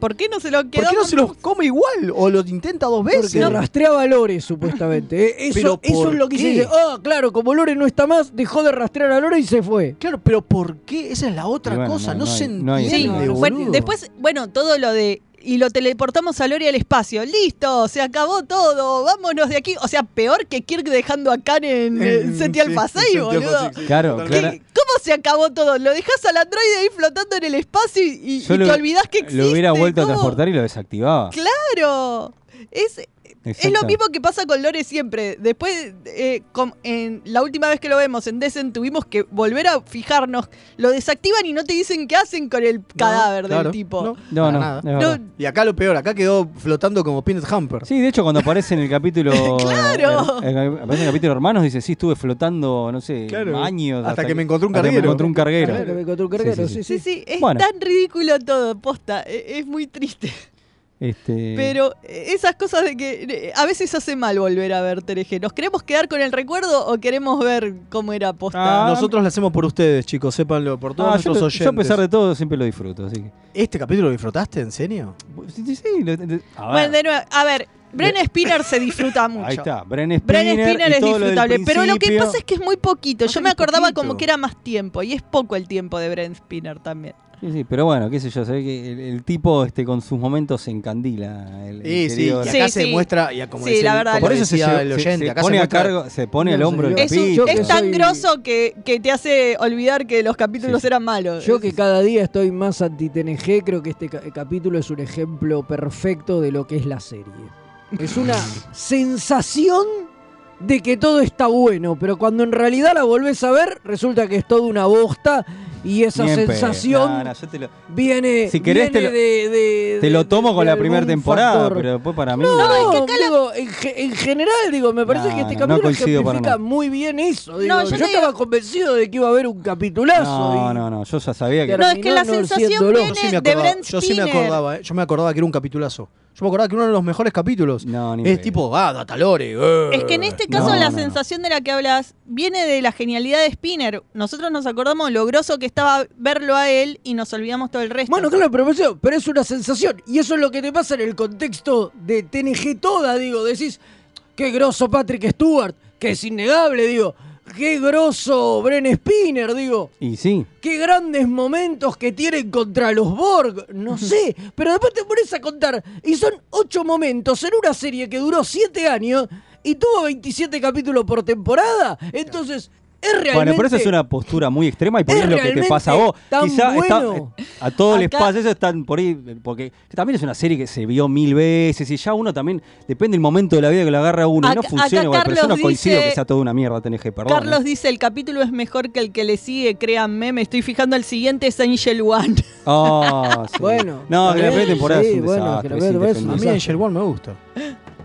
¿Por qué no se lo quedó? ¿Por qué no se los come igual? O lo intenta dos veces. Porque rastreaba a Lore, supuestamente. Eh, Eso, ¿Pero eso es lo que dice. Ah, claro, como Lore no está más, dejó de rastrear a Lore y se fue. Claro, pero ¿por qué? Esa es la otra bueno, cosa. no- No, no se hay- no hay Sí, entiende, después, bueno, todo lo de. Y lo teleportamos a Lori al espacio. Listo, se acabó todo. Vámonos de aquí. O sea, peor que Kirk dejando a Khan en En- Seti sí, Alpha 6, en Seti boludo. Alpha 6, Claro, ¿Qué- claro. ¿Cómo se acabó todo? Lo dejas al androide ahí flotando en el espacio y, y- Yo y lo- te olvidás que existe. Lo hubiera vuelto a transportar y lo desactivaba. Claro. Es, es lo mismo que pasa con Lore siempre. Después, eh, en la última vez que lo vemos en Descent, tuvimos que volver a fijarnos. Lo desactivan y no te dicen qué hacen con el cadáver Claro, del tipo. no, No, no, nada. Y acá lo peor, acá quedó flotando como Peanut Hamper. Sí, de hecho, cuando aparece en el capítulo. Claro. aparece en el capítulo Hermanos, dice: Sí, estuve flotando, no sé, Claro. años. Hasta que me encontré un hasta que carguero. me encontré un carguero. Claro, me encontré un carguero, sí, Sí, sí, es Bueno. tan ridículo todo, posta. e- Es, muy triste. Este, Pero eh, esas cosas de que eh, a veces hace mal volver a ver TRG. ¿Nos queremos quedar con el recuerdo o queremos ver cómo era posta? Nosotros lo hacemos por ustedes, chicos, sépanlo, por todos Ah, yo, nuestros pe- oyentes. yo, a pesar de todo, siempre lo disfruto. Así que. ¿Este capítulo lo disfrutaste, en serio? Sí, sí, sí, lo- de- a ver. Bueno, de nuevo, a ver, Bren Spinner se disfruta mucho. Ahí está, Bren Spinner. Bren Spinner es lo disfrutable, pero lo que pasa es que es muy poquito. Yo me acordaba poquito. como que era más tiempo y es poco el tiempo de Bren Spinner también. Sí, sí, pero bueno, qué sé yo, se ve que el, el tipo este, con sus momentos se encandila. El, el Sí, sí, querido- y acá Sí, se sí. muestra, y como Sí, la verdad, como Por eso se, decía el se- oyente, se acá pone se a cargo, se pone al No, hombro el. Es, un- es tan soy- grosso que, que te hace olvidar que los capítulos eran malos. Yo que cada día estoy más anti-TNG, creo que este ca- capítulo es un ejemplo perfecto de lo que es la serie. Es una sensación de que todo está bueno, pero cuando en realidad la volvés a ver, resulta que es toda una bosta y esa en sensación No, no, yo te lo, viene, Si querés te lo- de, de- te lo de- tomo con la primera temporada, factor. pero después para mí. No, digo, en, ge- en general, digo, me parece No, que este no, no capítulo ejemplifica muy bien eso. digo. No, yo yo estaba convencido de que iba a haber un capitulazo. No, y- no, no, yo ya sabía que. No, es que la no sensación viene Yo sí me de acordaba, Brent yo sí me acordaba, eh, yo me acordaba que era un capitulazo. Yo me acordaba que uno de los mejores capítulos. No, ni es pedo. tipo, ah, Datalore. eh. Es que en este caso No, la no, no. sensación de la que hablas viene de la genialidad de Spinner. Nosotros nos acordamos lo groso que estaba verlo a él y nos olvidamos todo el resto. Bueno, claro, pero, pero- pero es una sensación. Y eso es lo que te pasa en el contexto de TNG toda, digo. Decís, qué grosso Patrick Stewart, que es innegable, digo. qué grosso Bren Spinner, digo. Y sí. Qué grandes momentos que tienen contra los Borg. No sé, pero después te pones a contar. Y son ocho momentos en una serie que duró siete años y tuvo 27 capítulos por temporada. Entonces, es realmente... Bueno, pero eso es una postura muy extrema y por ahí Es es lo que te pasa a vos. Quizá está- bueno. a todos les Acá- pasa eso, están por ahí, porque también es una serie que se vio mil veces y ya uno también, depende del momento de la vida que lo agarra uno y no funciona acá igual, pero yo no Carlos coincido dice- que sea toda una mierda TNG, perdón. Carlos eh. dice, el capítulo es mejor que el que le sigue, créanme, me estoy fijando al siguiente, es Angel One. Ah, sí. Bueno, No, la primera temporada sí, es un bueno, desastre. que la es A mí. Angel One me gusta.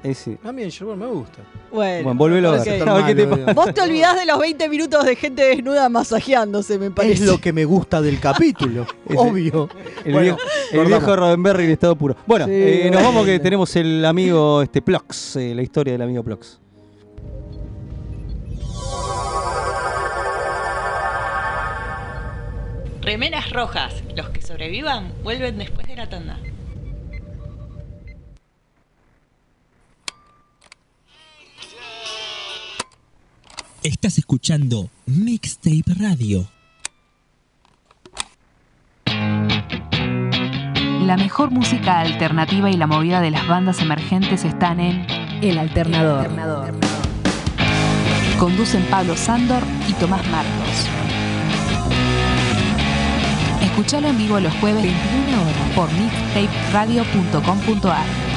Ese. A mí Angel One me gusta. Bueno, Bueno, volvelo a ver. A ver qué te pasa. Vos te olvidás de los 20 minutos de gente desnuda masajeándose, me parece. Es lo que me gusta del capítulo, obvio. El, Bueno, viejo, el viejo Roddenberry en estado puro. Bueno, Sí, eh, nos vamos que tenemos el amigo este Plox, eh, la historia del amigo Plox. Remeras rojas. Los que sobrevivan vuelven después de la tanda. Estás escuchando Mixtape Radio. La mejor música alternativa y la movida de las bandas emergentes están en El Alternador. Conducen Pablo Sándor y Tomás Marcos. Escuchalo en vivo los jueves 21 horas por mixtaperadio.com.ar.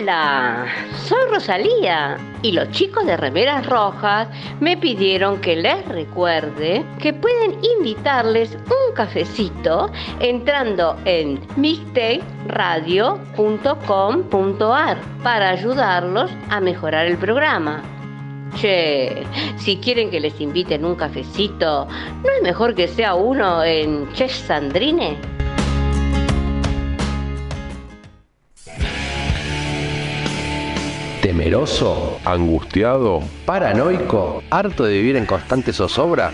Hola, soy Rosalía y los chicos de Remeras Rojas me pidieron que les recuerde que pueden invitarles un cafecito entrando en mixtaperadio.com.ar para ayudarlos a mejorar el programa. Che, si quieren que les inviten un cafecito, ¿no es mejor que sea uno en Che Sandrine? ¿Temeroso? ¿Angustiado? ¿Paranoico? ¿Harto de vivir en constante zozobra?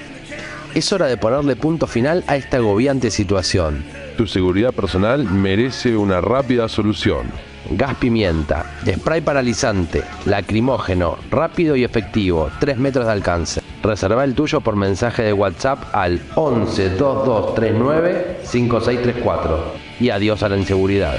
Es hora de ponerle punto final a esta agobiante situación. Tu seguridad personal merece una rápida solución. Gas pimienta, spray paralizante, lacrimógeno, rápido y efectivo, 3 metros de alcance. Reserva el tuyo por mensaje de WhatsApp al 11 2239 5634. Y adiós a la inseguridad.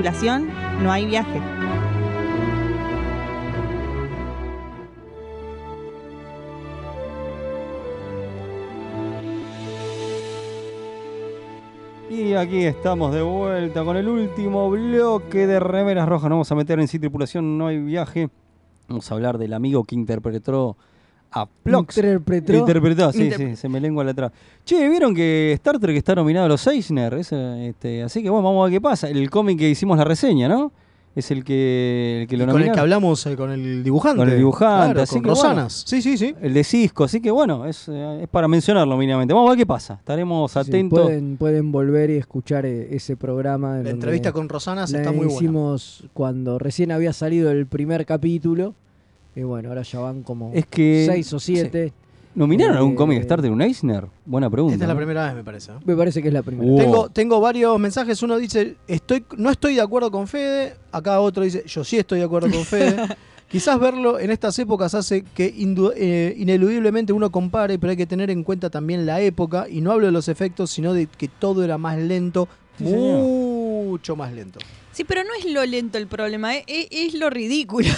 Sin tripulación no hay viaje. Y aquí estamos de vuelta con el último bloque de Remeras Rojas. Nos vamos a meter en Sin Tripulación, no hay viaje. Vamos a hablar del amigo que interpretó a Plox. Interpretó. Interpretó, sí, Interpre- sí, se me lengua la traba. Che, ¿vieron que Star Trek está nominado a los Eisner? Ese, este, así que bueno, vamos a ver qué pasa. El cómic que hicimos la reseña, ¿no? Es el que, el que lo con el que hablamos eh, con el dibujante. Con el dibujante, Claro, así con que Rosanas. bueno, Sí, sí, sí. El de Cisco, así que bueno, es, eh, es para mencionarlo mínimamente. Vamos a ver qué pasa. Estaremos Sí, atentos. pueden, pueden volver y escuchar eh, ese programa. La entrevista con Rosanas está muy buena. hicimos cuando recién había salido el primer capítulo. Y bueno, ahora ya van como Es que- seis o siete. ¿Nominaron algún Eh, cómic de Star Trek un Eisner? Buena pregunta. Esta es la ¿no? primera vez, me parece. ¿eh? Me parece que es la primera. Wow. Tengo, tengo varios mensajes. Uno dice, estoy, no estoy de acuerdo con Fede. Acá otro dice, yo sí estoy de acuerdo con Fede. Quizás verlo en estas épocas hace que indu- eh, ineludiblemente uno compare, pero hay que tener en cuenta también la época. Y no hablo de los efectos, sino de que todo era más lento, Sí, señor. mucho más lento. Sí, pero no es lo lento el problema, es, es- es lo ridículo.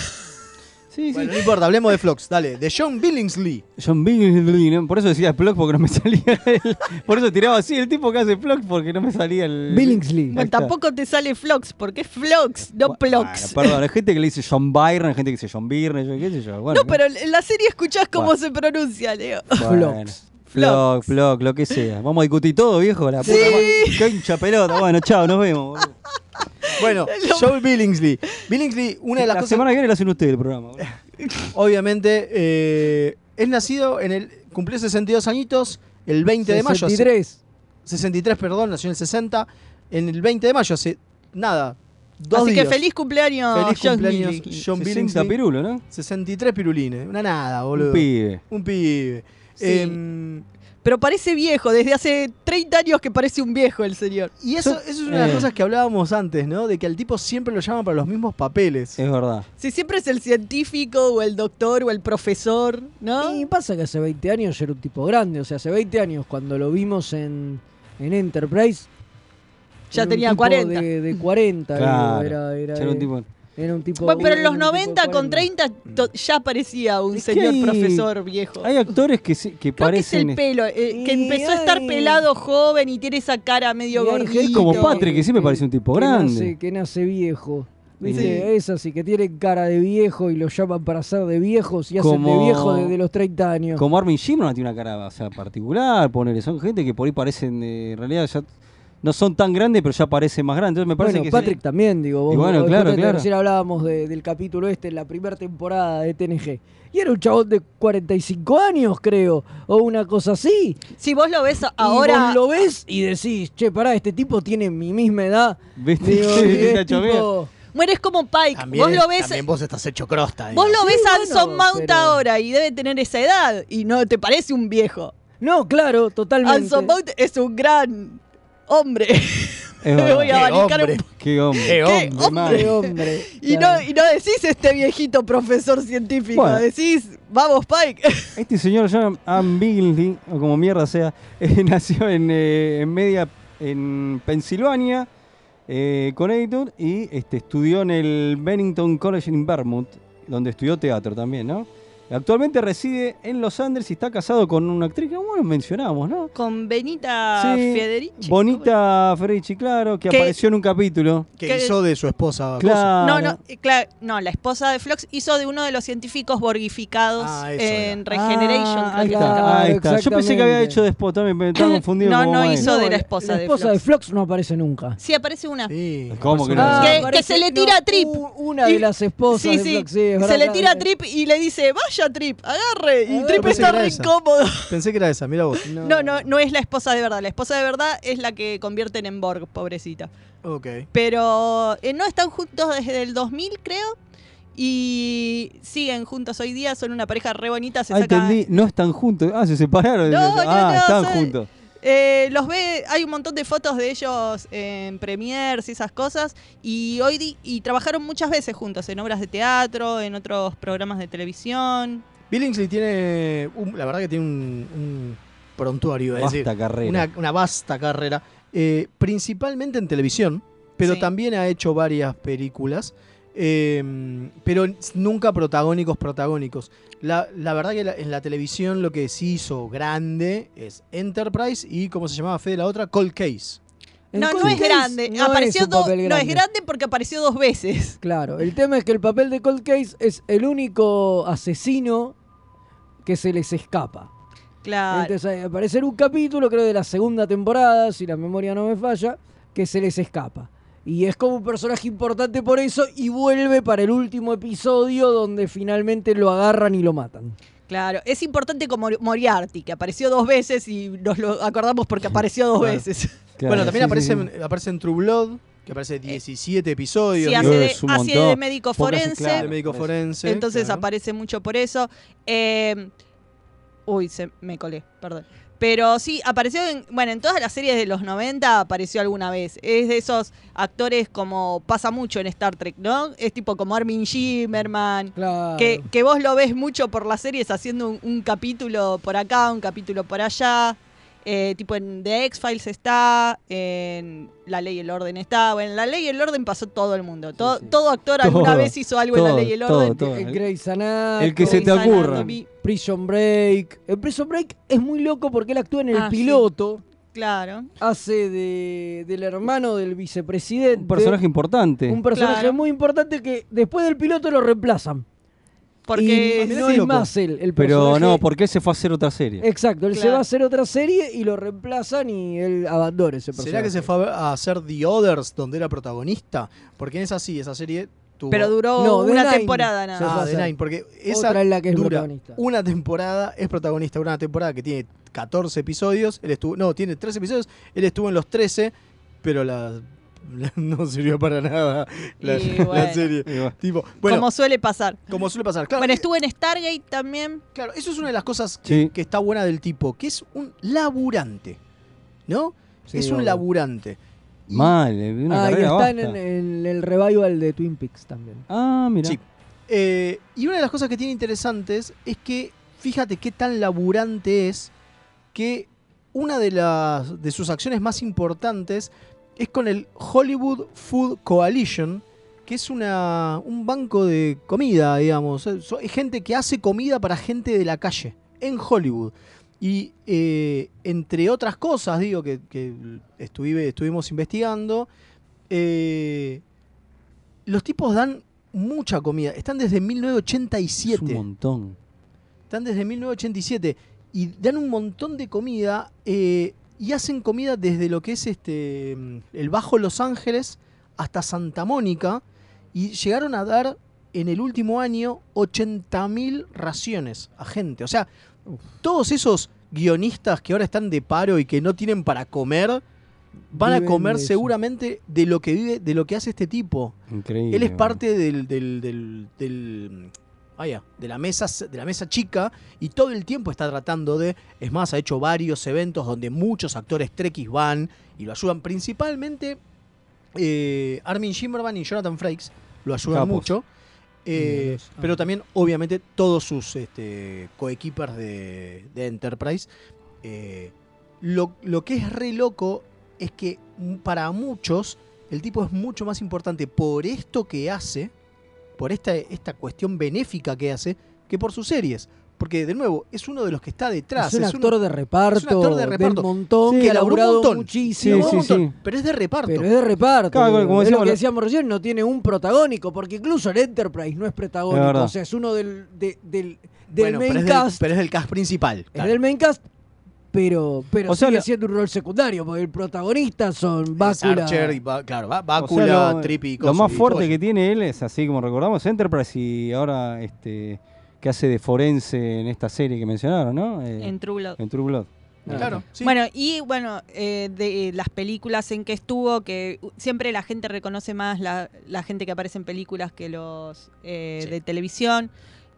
Sí, Bueno, no importa, hablemos de Flox. Dale, de John Billingsley. John Billingsley, ¿no? por eso decía Flock porque no me salía el, Por eso tiraba así el tipo que hace Flock porque no me salía el. Billingsley. Bueno, tampoco te sale Flox, porque es Flox, no Bueno, Plox. perdón, hay gente que le dice John Byron, hay gente que dice John Byrne, yo qué sé yo. Bueno, no, pero en la serie escuchás cómo Bueno. se pronuncia, Leo. Bueno, Flock, Flock, lo que sea. Vamos a discutir todo, viejo. La puta madre. Qué hincha pelota. Bueno, chao, nos vemos. Bueno, John Billingsley. Billingsley, una de las la cosas. semana que viene lo hacen ustedes el programa. Obviamente, eh, es nacido en el. Cumplió 62 añitos el 20 de mayo. hace- 63. 63, perdón, nació en el 60. En el 20 de mayo, hace nada. Dos Así días. que feliz cumpleaños, Feliz John cumpleaños, Billingsley. John 60 Billingsley. pirulo, ¿no? 63 pirulines. Una nada, boludo. Un pibe. Un pibe. Sí. Em, Pero parece viejo, desde hace 30 años que parece un viejo el señor. y eso, eso es una de las eh. cosas que hablábamos antes, ¿no? De que al tipo siempre lo llaman para los mismos papeles. Es verdad. Si siempre es el científico o el doctor o el profesor, ¿no? Y pasa que hace 20 años ya era un tipo grande. O sea, hace 20 años cuando lo vimos en, en Enterprise. Ya era un tenía tipo 40. De, de 40. digo, Claro. era, era, Ya era un tipo- era un tipo. Bueno, pero en los un tipo 90 con 40. 30 to- ya parecía un Es señor hay- profesor viejo. Hay actores que, sí- que Creo que es parecen. el pelo, eh, que empezó a estar pelado joven y tiene esa cara medio gordita. Es como Patrick, que siempre parece un tipo que grande. Nace, que nace viejo. ¿Viste? Sí. Es así, que tienen cara de viejo y lo llaman para ser de viejos y hacen Como- de viejo desde los 30 años. Como Armin Shimon tiene una cara o sea, particular, ponele. Son gente que por ahí parecen, eh, en realidad ya no son tan grandes, pero ya parecen más grandes. Entonces me parece bueno, que Patrick también, digo. Vos, Y bueno, vos claro, claro. Recién hablábamos de- del capítulo este en la primera temporada de TNG. Y era un chabón de 45 años, creo. O una cosa así. Si vos lo ves Y ahora. vos lo ves y decís, che, pará, este tipo tiene mi misma edad. ¿Viste? Digo, Sí, y es hecho tipo- Mueres como Pike. También, vos lo ves. también vos estás hecho crosta. Vos digamos. lo ves Sí, a bueno, Anson Mount pero- ahora y debe tener esa edad y no te parece un viejo. No, claro, totalmente. Anson Mount es un gran hombre. Me voy a Qué abanicar hombre. un Qué hombre. Qué hombre, hombre. Qué hombre. y, no, y no decís este viejito profesor científico, Bueno. decís, vamos Pike. Este señor John Billingsley, o como mierda sea, eh, nació en, eh, en media en Pensilvania, eh, Connecticut, y este, estudió en el Bennington College en Vermont, donde estudió teatro también, ¿no? Actualmente reside en Los Angeles y está casado con una actriz que bueno, mencionamos, ¿no? Con Benita Sí, Federici. Bonita Federici, claro, que Que- apareció en un capítulo. Que que- hizo de su esposa. Claro. No, no, eh, claro, no, la esposa de Flox hizo de uno de los científicos borgificados Ah, en Regeneration. Ah, creo ahí que está, ahí está. Yo pensé que había hecho después también, me estaba confundido. No, no hizo de la esposa la de esposa Flox. de Flox no aparece nunca. Sí, aparece una. Sí. ¿Cómo que no? Ah, que, se le tira a Trip. Una de Y- las esposas Sí, de sí, Flox, sí, es se le tira a sí. Trip y le dice, vaya Trip, agarre. Y Ah, Trip está re esa. incómodo. Pensé que era esa, mira vos. No, no, no es la esposa de verdad. La esposa de verdad es la que convierten en Borg, pobrecita. Ok. Pero eh, no están juntos desde el 2000, creo. Y siguen juntos hoy día, son una pareja re bonita. Se Ah, sacan- entendí, no están juntos. Ah, se separaron. No, no, ah, no, están son- juntos. Eh, los ve, hay un montón de fotos de ellos en premiers y esas cosas. Y hoy di- y trabajaron muchas veces juntos, en obras de teatro, en otros programas de televisión. Billingsley tiene, un- la verdad que tiene un, un prontuario, es Vasta decir, carrera. Una, una vasta carrera, eh, principalmente en televisión, pero Sí. también ha hecho varias películas, eh, pero nunca protagónicos protagónicos. La, la verdad que la- en la televisión lo que sí hizo grande es Enterprise y, ¿cómo se llamaba Fede la otra? Cold Case. No, no es grande. no apareció es do- papel no es grande porque apareció dos veces. Claro, el tema es que el papel de Cold Case es el único asesino que se les escapa. Claro. Entonces hay- aparece en un capítulo, creo de la segunda temporada, si la memoria no me falla, que se les escapa. Y es como un personaje importante por eso y vuelve para el último episodio donde finalmente lo agarran y lo matan. Claro, es importante como Moriarty, que apareció dos veces y nos lo acordamos porque apareció dos Claro. veces. bueno, también sí, aparece, sí, en- aparece en True Blood, que aparece 17 episodios. Sí, hace de, es un hace montón. de médico forense. claro, de médico forense. Entonces claro. aparece mucho por eso. Eh, uy, se me colé, perdón. Pero sí, apareció en, bueno, en todas las series de los 90 apareció alguna vez. Es de esos actores como pasa mucho en Star Trek, ¿no? Es tipo como Armin Shimmerman, Claro. que, que vos lo ves mucho por las series haciendo un, un capítulo por acá, un capítulo por allá. Eh, tipo en The X-Files está, en La Ley y el Orden está. Bueno, en La Ley y el Orden pasó todo el mundo. Todo, todo actor alguna vez hizo algo en La Ley y el todo, Orden. todo. En Grey's Anatomy. El que se te Grey's ocurra. Prison Break. En Prison Break es muy loco porque él actúa en el Ah, sí. piloto. Claro. Hace de, del hermano del vicepresidente. Un personaje importante. Un personaje Claro. muy importante que después del piloto lo reemplazan. Porque Y no es más él. El Pero no, porque él se fue a hacer otra serie. Exacto, él se va a hacer otra serie y lo reemplazan y él abandona ese personaje. ¿Será que se fue a hacer The Others donde era protagonista? Porque en esa sí, esa serie tuvo... Pero duró No, una Nine temporada nada se más. fue a Ah, The. Nine, porque esa Otra es la que es dura protagonista. una temporada, es protagonista una temporada que tiene 14 episodios, él estuvo, no, tiene 13 episodios, él estuvo en los 13, pero la- no sirvió para nada la, Y la bueno. serie. Y bueno. Tipo, bueno, como suele pasar. como suele pasar. Claro, bueno, estuvo en Stargate también. claro, eso es una de las cosas que, Sí. que está buena del tipo, que es un laburante, ¿no? Sí, es un laburante. Mal, eh, una Ah, y está en, en el revival de Twin Peaks también. Ah, mira. Sí. Eh, y una de las cosas que tiene interesantes es que, fíjate qué tan laburante es, que una de, las, de sus acciones más importantes es con el Hollywood Food Coalition, que es una, un banco de comida, digamos. Es es gente que hace comida para gente de la calle, en Hollywood. Y eh, entre otras cosas, digo, que, que estuve- estuvimos investigando, eh, los tipos dan mucha comida. Están desde Es un 1987. montón. Están desde 1987 y dan un montón de comida eh, y hacen comida desde lo que es este el Bajo Los Ángeles hasta Santa Mónica y llegaron a dar en el último año 80.000 raciones a gente. O sea, todos esos guionistas que ahora están de paro y que no tienen para comer van a comer de seguramente de lo que vive, de lo que hace este tipo. Increíble. Él es parte del, del, del, del- vaya, de la mesa de la mesa chica y todo el tiempo está tratando de, es más, ha hecho varios eventos donde muchos actores trekkies van y lo ayudan, principalmente eh, Armin Shimmerman y Jonathan Frakes lo ayudan Capos. mucho. eh, ah. pero también, obviamente, todos sus este, coequippers de, de Enterprise. eh, lo, lo que es re loco es que mm, para muchos el tipo es mucho más importante por esto que hace, por esta, esta cuestión benéfica que hace, que por sus series. Porque, de nuevo, es uno de los que está detrás. es un es actor de reparto, es un actor de reparto. del montón, Sí, que ha laburado montón. muchísimo. Sí, montón. Pero es de reparto. Pero es de reparto. Claro, como es decíamos lo que decíamos recién, no tiene un protagónico, porque incluso el Enterprise no es protagónico. o sea, es uno del, de- del, del Bueno, main pero, es del, cast. pero es del cast principal. es claro. del main cast, pero, pero O sea, sigue la- siendo un rol secundario, porque el protagonista son Bácula. Archer y Ba- claro, O Bácula, sea, lo, Trip y lo más fuerte que tiene él es así como recordamos Enterprise y ahora este que hace de forense en esta serie que mencionaron, ¿no? Eh, En True Blood. en True Blood. Claro, sí. Bueno, y bueno, eh, de eh, las películas en que estuvo, que siempre la gente reconoce más la, la gente que aparece en películas que los eh, de televisión,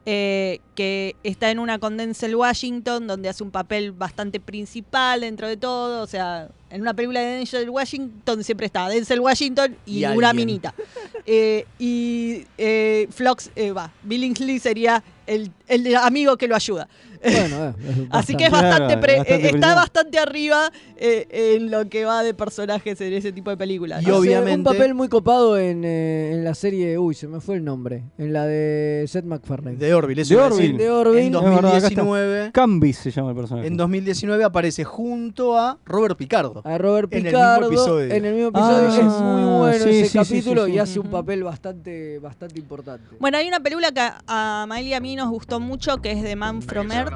eh, que está en una con Denzel Washington, donde hace un papel bastante principal dentro de todo, o sea, en una película de Denzel Washington siempre está Denzel Washington y, Y una alguien. minita. Eh, y eh, Flox, eh, va, Billingsley sería el, el amigo que lo ayuda. Bueno, eh, es Así que es bastante. pre- bastante eh, está bastante arriba eh, en lo que va de personajes en ese tipo de películas. Y ¿no? Hace obviamente- Un papel muy copado en, eh, en la serie. Uy, se me fue el nombre. En la de Seth MacFarlane. De Orville, eso De. Orville. De Orville. En Es verdad, acá está. 2019, Cambis se llama el personaje. en 2019 aparece junto a Robert Picardo. A Robert En el Picardo. mismo episodio. En el mismo episodio. Ah, es muy bueno sí, ese sí, capítulo sí, sí. y hace un papel bastante, bastante importante. Bueno, hay una película que a, Mael y a mí nos gustó mucho, que es The Man from Earth,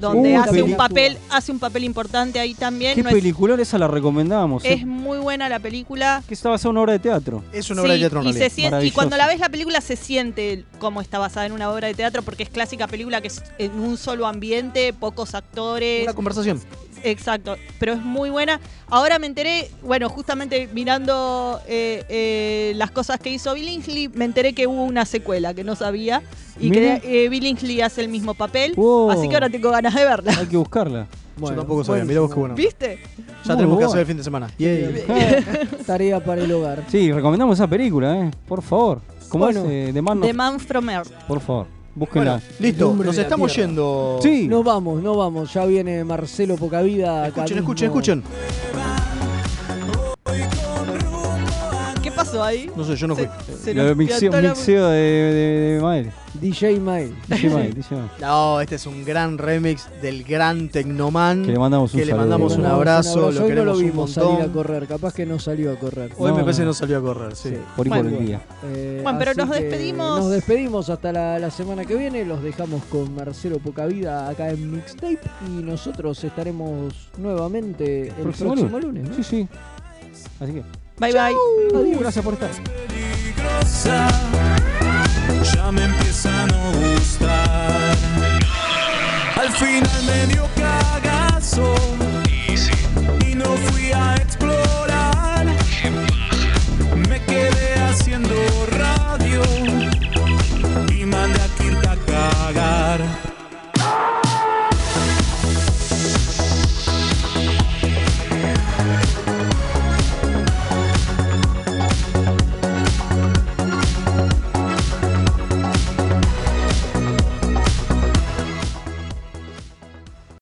donde Uh, hace un película. papel, hace un papel importante ahí también. Qué No es, peliculón esa la recomendábamos. es eh, muy buena la película. que está basada en una obra de teatro. Es una obra de teatro en y, se realidad. sien- y cuando la ves la película se siente como está basada en una obra de teatro porque es clásica película que es en un solo ambiente, pocos actores. Una conversación. Exacto, pero es muy buena. Ahora me enteré, bueno, justamente mirando eh, eh, las cosas que hizo Billingsley, me enteré que hubo una secuela que no sabía y Mira. que eh, Billingsley hace el mismo papel. Wow. Así que ahora tengo ganas de verla. Hay que buscarla. Yo tampoco sabía, mirá vos qué bueno. ¿Viste? Ya Muy tenemos que bueno. hacer el fin de semana. Tarea para el hogar. Sí, recomendamos esa película, ¿eh? Por favor. ¿Cómo Bueno, es? Eh, The Man The of- Man from Earth. Por favor. Búsquenla. Bueno, listo, nos de la estamos tierra. yendo. Sí. Nos vamos, nos vamos. Ya viene Marcelo Pocavida. Escuchen, escuchen, escuchen. ¿Qué pasó ahí? No sé, yo no fui. Se Lo nos de mixeo, piantó la- mixeo de, de, de Mael. DJ Mail. DJ Mael, DJ Mael. No, este es un gran remix del gran Tecnoman. Que le mandamos un que le saludo. mandamos un abrazo, lo Hoy no queremos lo un vimos salir a correr. Capaz que no salió a correr. Hoy No, me parece que no. no salió a correr, sí. Por ahí por Bueno. el día. Eh, Bueno, pero así nos que despedimos. Nos despedimos hasta la, la semana que viene. Los dejamos con Marcelo Pocavida acá en Mixtape. Y nosotros estaremos nuevamente el próximo, lunes. ¿no? Sí, sí. Así que. Bye Chau. bye. Adiós, gracias por estar. Ya me empieza a no gustar. Al final me dio cagazo. Y no fui a explorar. Me quedé haciendo radio. Y mandé a Quinta a cagar.